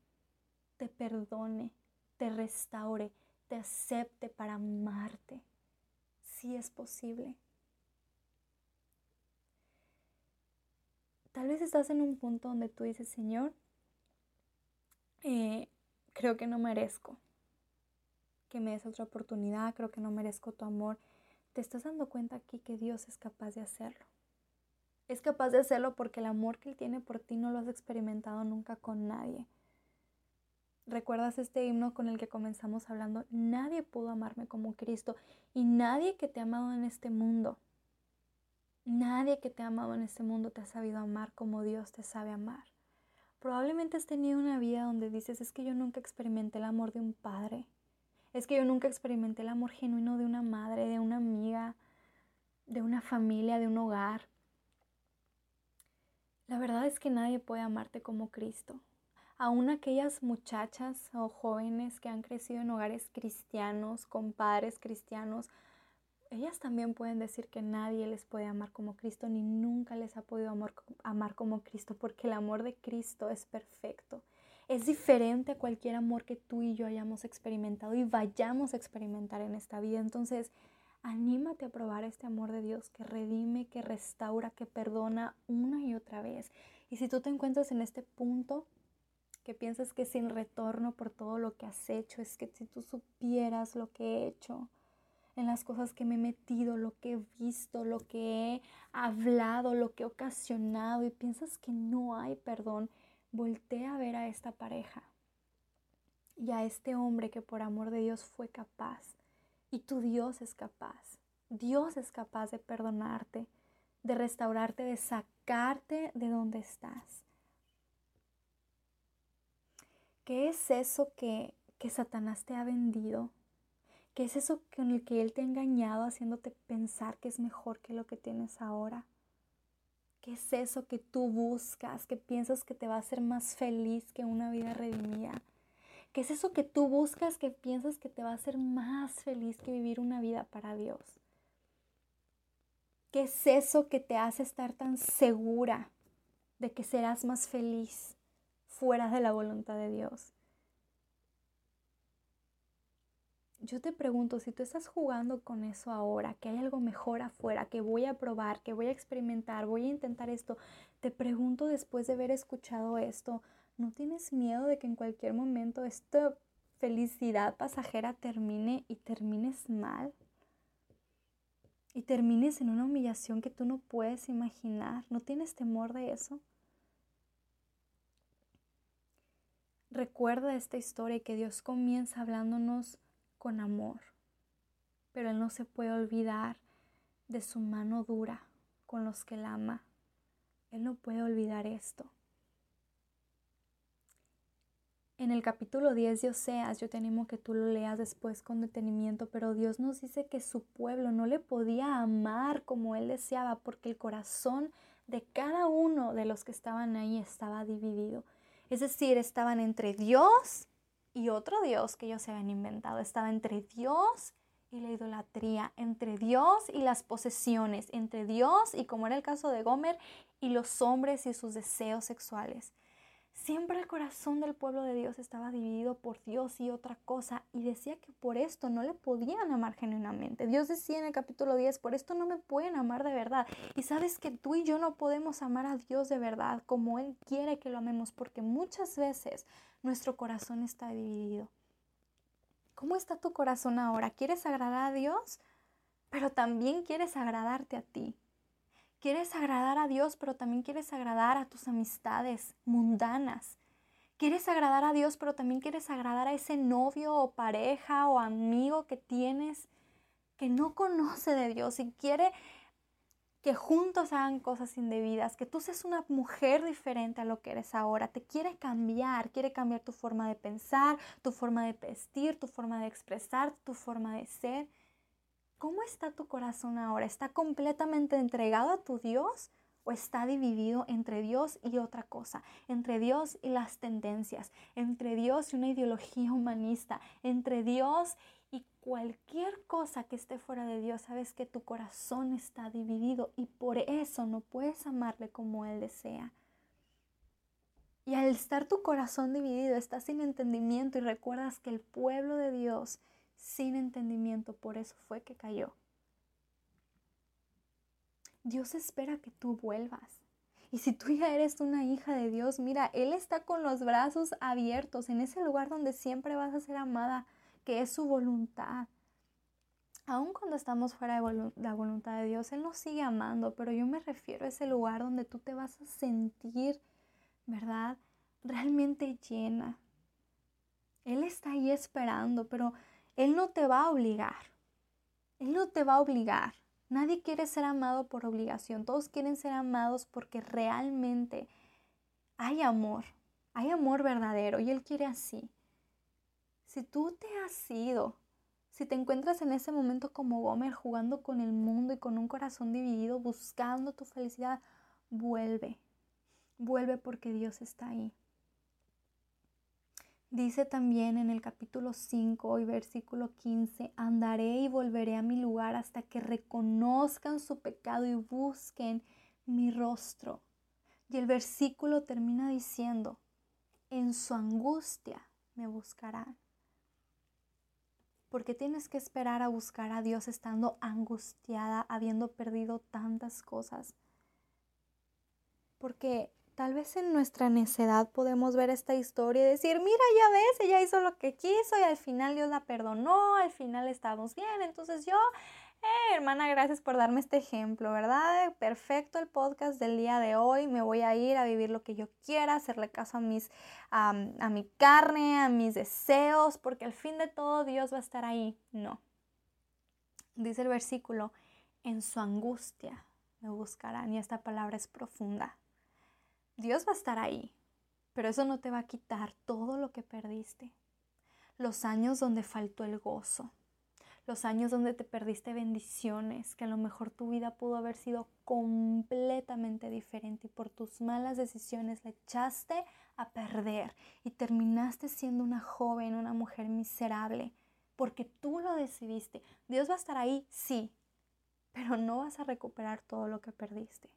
te perdone, te restaure, te acepte para amarte. Si es posible. Tal vez estás en un punto donde tú dices, Señor, eh, creo que no merezco que me des otra oportunidad, creo que no merezco tu amor. Te estás dando cuenta aquí que Dios es capaz de hacerlo. Es capaz de hacerlo porque el amor que Él tiene por ti no lo has experimentado nunca con nadie. ¿Recuerdas este himno con el que comenzamos hablando? Nadie pudo amarme como Cristo y nadie que te ha amado en este mundo Nadie que te ha amado en este mundo te ha sabido amar como Dios te sabe amar. Probablemente has tenido una vida donde dices, es que yo nunca experimenté el amor de un padre. Es que yo nunca experimenté el amor genuino de una madre, de una amiga, de una familia, de un hogar. La verdad es que nadie puede amarte como Cristo. Aún aquellas muchachas o jóvenes que han crecido en hogares cristianos, con padres cristianos, ellas también pueden decir que nadie les puede amar como Cristo ni nunca les ha podido amar, amar como Cristo porque el amor de Cristo es perfecto. Es diferente a cualquier amor que tú y yo hayamos experimentado y vayamos a experimentar en esta vida. Entonces, anímate a probar este amor de Dios que redime, que restaura, que perdona una y otra vez. Y si tú te encuentras en este punto que piensas que sin retorno por todo lo que has hecho, es que si tú supieras lo que he hecho, en las cosas que me he metido, lo que he visto, lo que he hablado, lo que he ocasionado y piensas que no hay perdón, voltea a ver a esta pareja y a este hombre que por amor de Dios fue capaz. Y tu Dios es capaz. Dios es capaz de perdonarte, de restaurarte, de sacarte de donde estás. ¿Qué es eso que, que Satanás te ha vendido? ¿Qué es eso con el que Él te ha engañado haciéndote pensar que es mejor que lo que tienes ahora? ¿Qué es eso que tú buscas, que piensas que te va a hacer más feliz que una vida redimida? ¿Qué es eso que tú buscas, que piensas que te va a hacer más feliz que vivir una vida para Dios? ¿Qué es eso que te hace estar tan segura de que serás más feliz fuera de la voluntad de Dios? yo te pregunto, si tú estás jugando con eso ahora, que hay algo mejor afuera, que voy a probar, que voy a experimentar, voy a intentar esto, te pregunto después de haber escuchado esto, ¿no tienes miedo de que en cualquier momento esta felicidad pasajera termine y termines mal? Y termines en una humillación que tú no puedes imaginar. ¿No tienes temor de eso? Recuerda esta historia y que Dios comienza hablándonos con amor, pero Él no se puede olvidar de su mano dura con los que Él ama. Él no puede olvidar esto. En el capítulo 10 de Oseas, yo te animo que tú lo leas después con detenimiento, pero Dios nos dice que su pueblo no le podía amar como Él deseaba porque el corazón de cada uno de los que estaban ahí estaba dividido. Es decir, estaban entre Dios y otro Dios que ellos se habían inventado. Estaba entre Dios y la idolatría, entre Dios y las posesiones, entre Dios y como era el caso de Gomer y los hombres y sus deseos sexuales. Siempre el corazón del pueblo de Dios estaba dividido por Dios y otra cosa y decía que por esto no le podían amar genuinamente. Dios decía en el capítulo 10, por esto no me pueden amar de verdad. Y sabes que tú y yo no podemos amar a Dios de verdad como Él quiere que lo amemos porque muchas veces nuestro corazón está dividido. ¿Cómo está tu corazón ahora? ¿Quieres agradar a Dios? Pero también quieres agradarte a ti. Quieres agradar a Dios, pero también quieres agradar a tus amistades mundanas. Quieres agradar a Dios, pero también quieres agradar a ese novio o pareja o amigo que tienes que no conoce de Dios y quiere que juntos hagan cosas indebidas, que tú seas una mujer diferente a lo que eres ahora, te quiere cambiar, quiere cambiar tu forma de pensar, tu forma de vestir, tu forma de expresar, tu forma de ser. ¿Cómo está tu corazón ahora? ¿Está completamente entregado a tu Dios o está dividido entre Dios y otra cosa? Entre Dios y las tendencias, entre Dios y una ideología humanista, entre Dios y cualquier cosa que esté fuera de Dios, sabes que tu corazón está dividido y por eso no puedes amarle como Él desea. Y al estar tu corazón dividido, estás sin entendimiento y recuerdas que el pueblo de Dios sin entendimiento, por eso fue que cayó. Dios espera que tú vuelvas. Y si tú ya eres una hija de Dios, mira, Él está con los brazos abiertos en ese lugar donde siempre vas a ser amada, que es su voluntad. Aun cuando estamos fuera de la voluntad de Dios, Él nos sigue amando, pero yo me refiero a ese lugar donde tú te vas a sentir, ¿verdad? Realmente llena. Él está ahí esperando, pero él no te va a obligar. Él no te va a obligar. Nadie quiere ser amado por obligación. Todos quieren ser amados porque realmente hay amor. Hay amor verdadero y Él quiere así. Si tú te has ido, si te encuentras en ese momento como Gomer jugando con el mundo y con un corazón dividido, buscando tu felicidad, vuelve. Vuelve porque Dios está ahí. Dice también en el capítulo 5 y versículo 15, andaré y volveré a mi lugar hasta que reconozcan su pecado y busquen mi rostro. Y el versículo termina diciendo, en su angustia me buscarán. ¿Por qué tienes que esperar a buscar a Dios estando angustiada, habiendo perdido tantas cosas? Porque Tal vez en nuestra necedad podemos ver esta historia y decir, mira, ya ves, ella hizo lo que quiso y al final Dios la perdonó, al final estamos bien. Entonces yo, eh, hermana, gracias por darme este ejemplo, ¿verdad? Perfecto el podcast del día de hoy. Me voy a ir a vivir lo que yo quiera, hacerle caso a, mis, a mi carne, a mis deseos, porque al fin de todo Dios va a estar ahí. No. Dice el versículo, en su angustia me buscarán y esta palabra es profunda Dios va a estar ahí. Pero eso no te va a quitar todo lo que perdiste. Los años donde faltó el gozo, los años donde te perdiste bendiciones, que a lo mejor tu vida pudo haber sido completamente diferente y por tus malas decisiones le echaste a perder y terminaste siendo una joven, una mujer miserable, porque tú lo decidiste. Dios va a estar ahí, sí, pero no vas a recuperar todo lo que perdiste.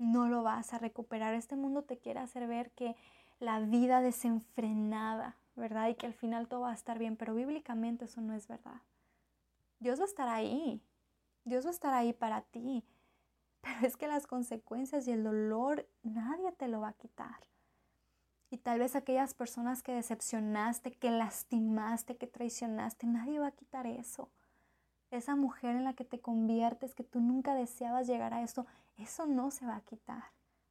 No lo vas a recuperar. Este mundo te quiere hacer ver que la vida desenfrenada, ¿verdad? Y que al final todo va a estar bien, pero bíblicamente eso no es verdad. Dios va a estar ahí. Dios va a estar ahí para ti. Pero es que las consecuencias y el dolor nadie te lo va a quitar. Y tal vez aquellas personas que decepcionaste, que lastimaste, que traicionaste, nadie va a quitar eso. Esa mujer en la que te conviertes, que tú nunca deseabas llegar a eso, eso no se va a quitar.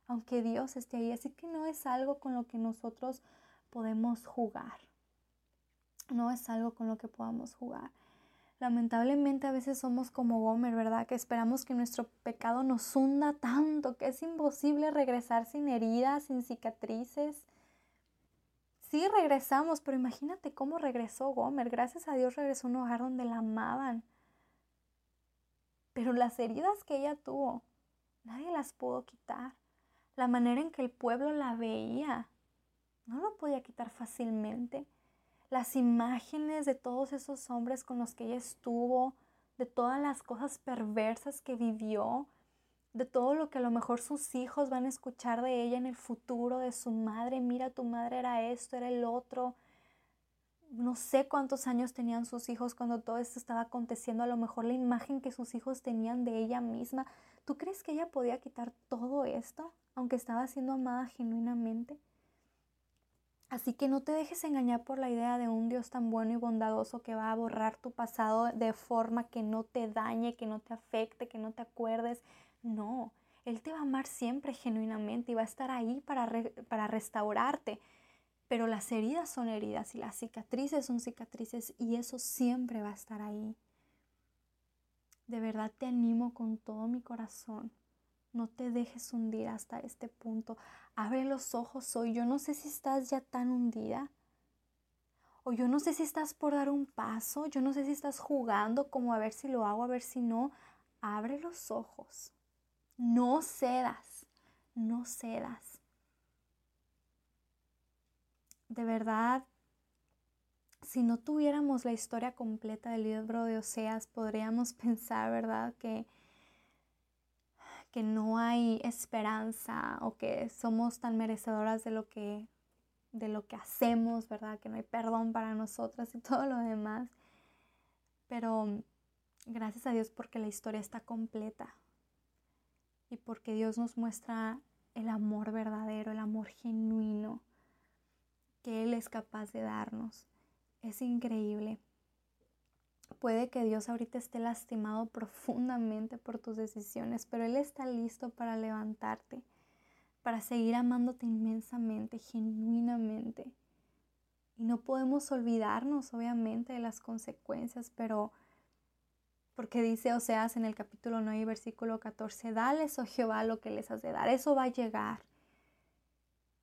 Aunque Dios esté ahí. Así que no es algo con lo que nosotros podemos jugar. No es algo con lo que podamos jugar. Lamentablemente a veces somos como Gomer, ¿verdad? Que esperamos que nuestro pecado nos hunda tanto que es imposible regresar sin heridas, sin cicatrices. Sí regresamos, pero imagínate cómo regresó Gomer. Gracias a Dios regresó a un hogar donde la amaban. Pero las heridas que ella tuvo, nadie las pudo quitar. La manera en que el pueblo la veía, no lo podía quitar fácilmente las imágenes de todos esos hombres con los que ella estuvo, de todas las cosas perversas que vivió, de todo lo que a lo mejor sus hijos van a escuchar de ella en el futuro, de su madre, mira, tu madre era esto, era el otro. No sé cuántos años tenían sus hijos cuando todo esto estaba aconteciendo, a lo mejor la imagen que sus hijos tenían de ella misma. ¿Tú crees que ella podía quitar todo esto, aunque estaba siendo amada genuinamente? Así que no te dejes engañar por la idea de un Dios tan bueno y bondadoso que va a borrar tu pasado de forma que no te dañe, que no te afecte, que no te acuerdes. No, Él te va a amar siempre genuinamente y va a estar ahí para, para restaurarte. Pero las heridas son heridas y las cicatrices son cicatrices y eso siempre va a estar ahí. De verdad te animo con todo mi corazón no te dejes hundir hasta este punto. Abre los ojos hoy. Yo no sé si estás ya tan hundida. O yo no sé si estás por dar un paso. Yo no sé si estás jugando como a ver si lo hago, a ver si no. Abre los ojos. No cedas. No cedas. De verdad, si no tuviéramos la historia completa del libro de Oseas, podríamos pensar, ¿verdad? Que que no hay esperanza o que somos tan merecedoras de lo que de lo que hacemos, ¿verdad? Que no hay perdón para nosotras y todo lo demás. Pero gracias a Dios porque la historia está completa y porque Dios nos muestra el amor verdadero, el amor genuino que Él es capaz de darnos. Es increíble. Puede que Dios ahorita esté lastimado profundamente por tus decisiones, pero Él está listo para levantarte, para seguir amándote inmensamente, genuinamente. Y no podemos olvidarnos, obviamente, de las consecuencias, pero porque dice Oseas en el capítulo 9, versículo 14, dales, oh Jehová, lo que les has de dar, eso va a llegar.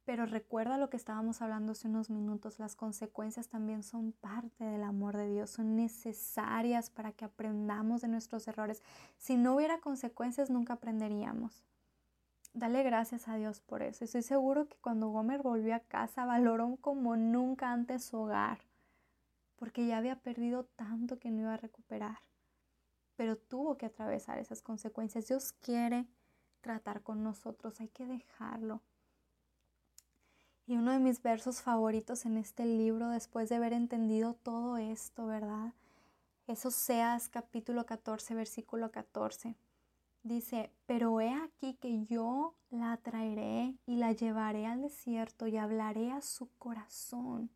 Pero recuerda lo que estábamos hablando hace unos minutos, las consecuencias también son parte del amor de Dios, son necesarias para que aprendamos de nuestros errores. Si no hubiera consecuencias, nunca aprenderíamos. Dale gracias a Dios por eso. Estoy seguro que cuando Gomer volvió a casa valoró como nunca antes su hogar, porque ya había perdido tanto que no iba a recuperar. Pero tuvo que atravesar esas consecuencias. Dios quiere tratar con nosotros, hay que dejarlo. Y uno de mis versos favoritos en este libro, después de haber entendido todo esto, ¿verdad? Es Oseas capítulo 14, versículo 14. Dice, pero he aquí que yo la traeré y la llevaré al desierto y hablaré a su corazón.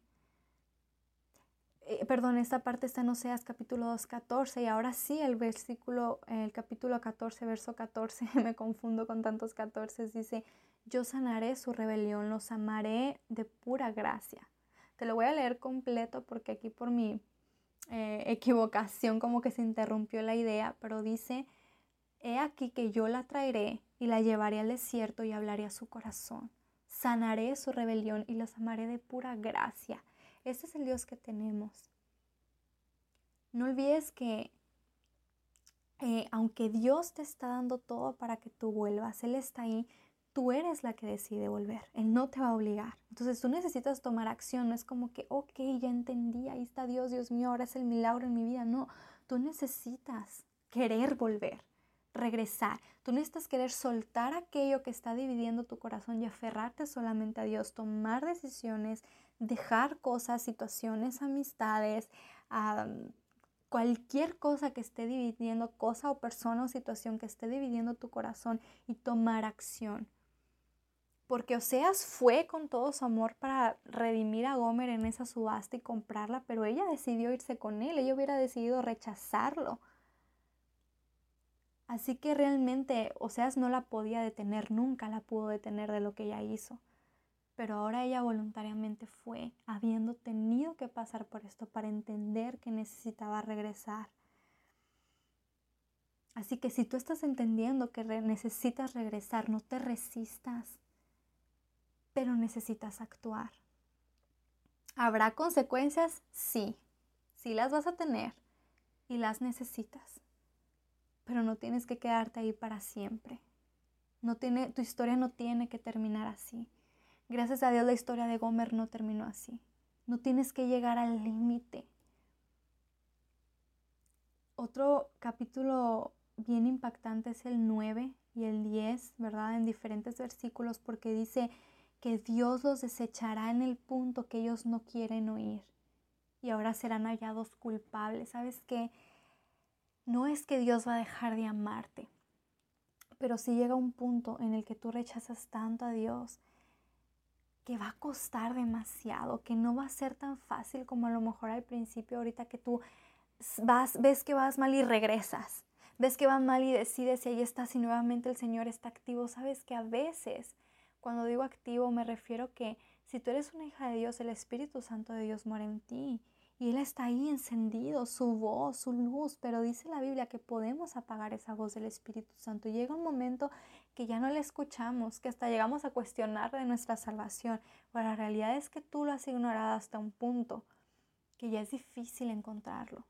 Eh, perdón, esta parte está en Oseas capítulo 2, 14 y ahora sí el versículo, el capítulo 14, verso 14, me confundo con tantos 14, dice, yo sanaré su rebelión, los amaré de pura gracia. Te lo voy a leer completo porque aquí por mi eh, equivocación como que se interrumpió la idea, pero dice, he aquí que yo la traeré y la llevaré al desierto y hablaré a su corazón. sanaré su rebelión y los amaré de pura gracia. Este es el Dios que tenemos. No olvides que eh, aunque Dios te está dando todo para que tú vuelvas, Él está ahí, tú eres la que decide volver, Él no te va a obligar. Entonces tú necesitas tomar acción, no es como que, ok, ya entendí, ahí está Dios, Dios mío, ahora es el milagro en mi vida. No, tú necesitas querer volver, regresar. Tú necesitas querer soltar aquello que está dividiendo tu corazón y aferrarte solamente a Dios, tomar decisiones, dejar cosas, situaciones, amistades, cualquier cosa que esté dividiendo, cosa o persona o situación que esté dividiendo tu corazón y tomar acción. Porque Oseas fue con todo su amor para redimir a Gomer en esa subasta y comprarla, pero ella decidió irse con él, ella hubiera decidido rechazarlo. Así que realmente Oseas no la podía detener, nunca la pudo detener de lo que ella hizo. Pero ahora ella voluntariamente fue, habiendo tenido que pasar por esto para entender que necesitaba regresar. Así que si tú estás entendiendo que necesitas regresar, no te resistas pero necesitas actuar. ¿Habrá consecuencias? Sí, sí las vas a tener y las necesitas, pero no tienes que quedarte ahí para siempre. No tiene, tu historia no tiene que terminar así. Gracias a Dios la historia de Gomer no terminó así. No tienes que llegar al límite. Otro capítulo bien impactante es el 9 y el 10, ¿verdad? En diferentes versículos porque dice, que Dios los desechará en el punto que ellos no quieren oír y ahora serán hallados culpables. ¿Sabes qué? No es que Dios va a dejar de amarte, pero si llega un punto en el que tú rechazas tanto a Dios que va a costar demasiado, que no va a ser tan fácil como a lo mejor al principio, ahorita que tú vas, ves que vas mal y regresas, ves que vas mal y decides y ahí estás y nuevamente el Señor está activo. Sabes que a veces cuando digo activo me refiero que si tú eres una hija de Dios, el Espíritu Santo de Dios muere en ti. Y Él está ahí encendido, su voz, su luz, pero dice la Biblia que podemos apagar esa voz del Espíritu Santo. Llega un momento que ya no la escuchamos, que hasta llegamos a cuestionar de nuestra salvación. Pero la realidad es que tú lo has ignorado hasta un punto que ya es difícil encontrarlo.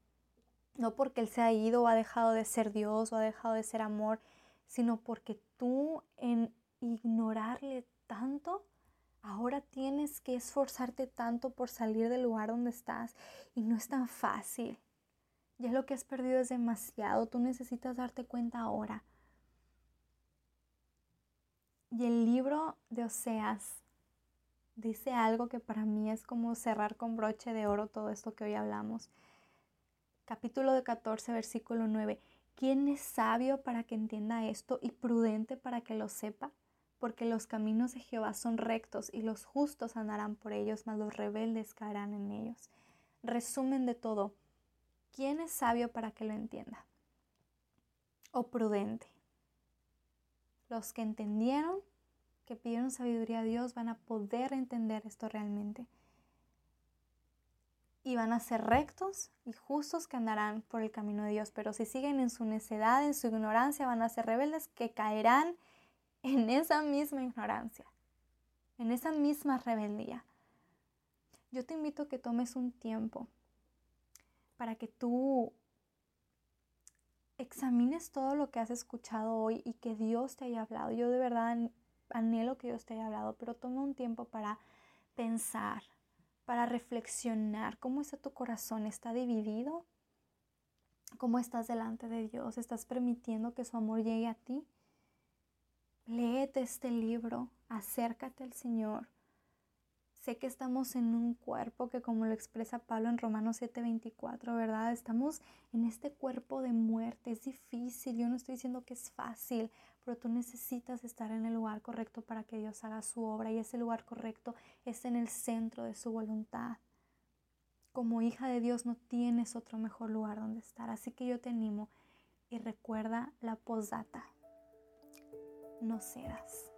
No porque Él se ha ido o ha dejado de ser Dios o ha dejado de ser amor, sino porque tú en ignorarle tanto, ahora tienes que esforzarte tanto por salir del lugar donde estás y no es tan fácil. Ya lo que has perdido es demasiado, tú necesitas darte cuenta ahora. Y el libro de Oseas dice algo que para mí es como cerrar con broche de oro todo esto que hoy hablamos. Capítulo de 14, versículo 9. ¿Quién es sabio para que entienda esto y prudente para que lo sepa? Porque los caminos de Jehová son rectos y los justos andarán por ellos, mas los rebeldes caerán en ellos. Resumen de todo, ¿quién es sabio para que lo entienda? ¿O prudente? Los que entendieron, que pidieron sabiduría a Dios, van a poder entender esto realmente. Y van a ser rectos y justos que andarán por el camino de Dios. Pero si siguen en su necedad, en su ignorancia, van a ser rebeldes que caerán en esa misma ignorancia, en esa misma rebeldía. Yo te invito a que tomes un tiempo para que tú examines todo lo que has escuchado hoy y que Dios te haya hablado. Yo de verdad anhelo que Dios te haya hablado, pero toma un tiempo para pensar, para reflexionar cómo está tu corazón, está dividido, cómo estás delante de Dios, estás permitiendo que su amor llegue a ti léete este libro, acércate al Señor. Sé que estamos en un cuerpo que como lo expresa Pablo en Romanos 7:24, ¿verdad? Estamos en este cuerpo de muerte. Es difícil, yo no estoy diciendo que es fácil, pero tú necesitas estar en el lugar correcto para que Dios haga su obra y ese lugar correcto es en el centro de su voluntad. Como hija de Dios no tienes otro mejor lugar donde estar, así que yo te animo y recuerda la posdata no cedas.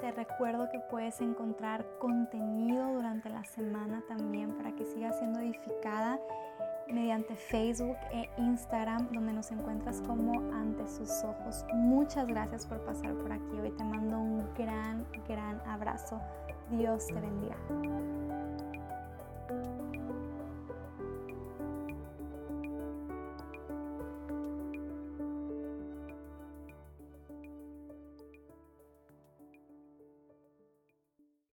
Te recuerdo que puedes encontrar contenido durante la semana también para que sigas siendo edificada mediante Facebook e Instagram, donde nos encuentras como ante sus ojos. Muchas gracias por pasar por aquí. Hoy te mando un gran, gran abrazo. Dios te bendiga.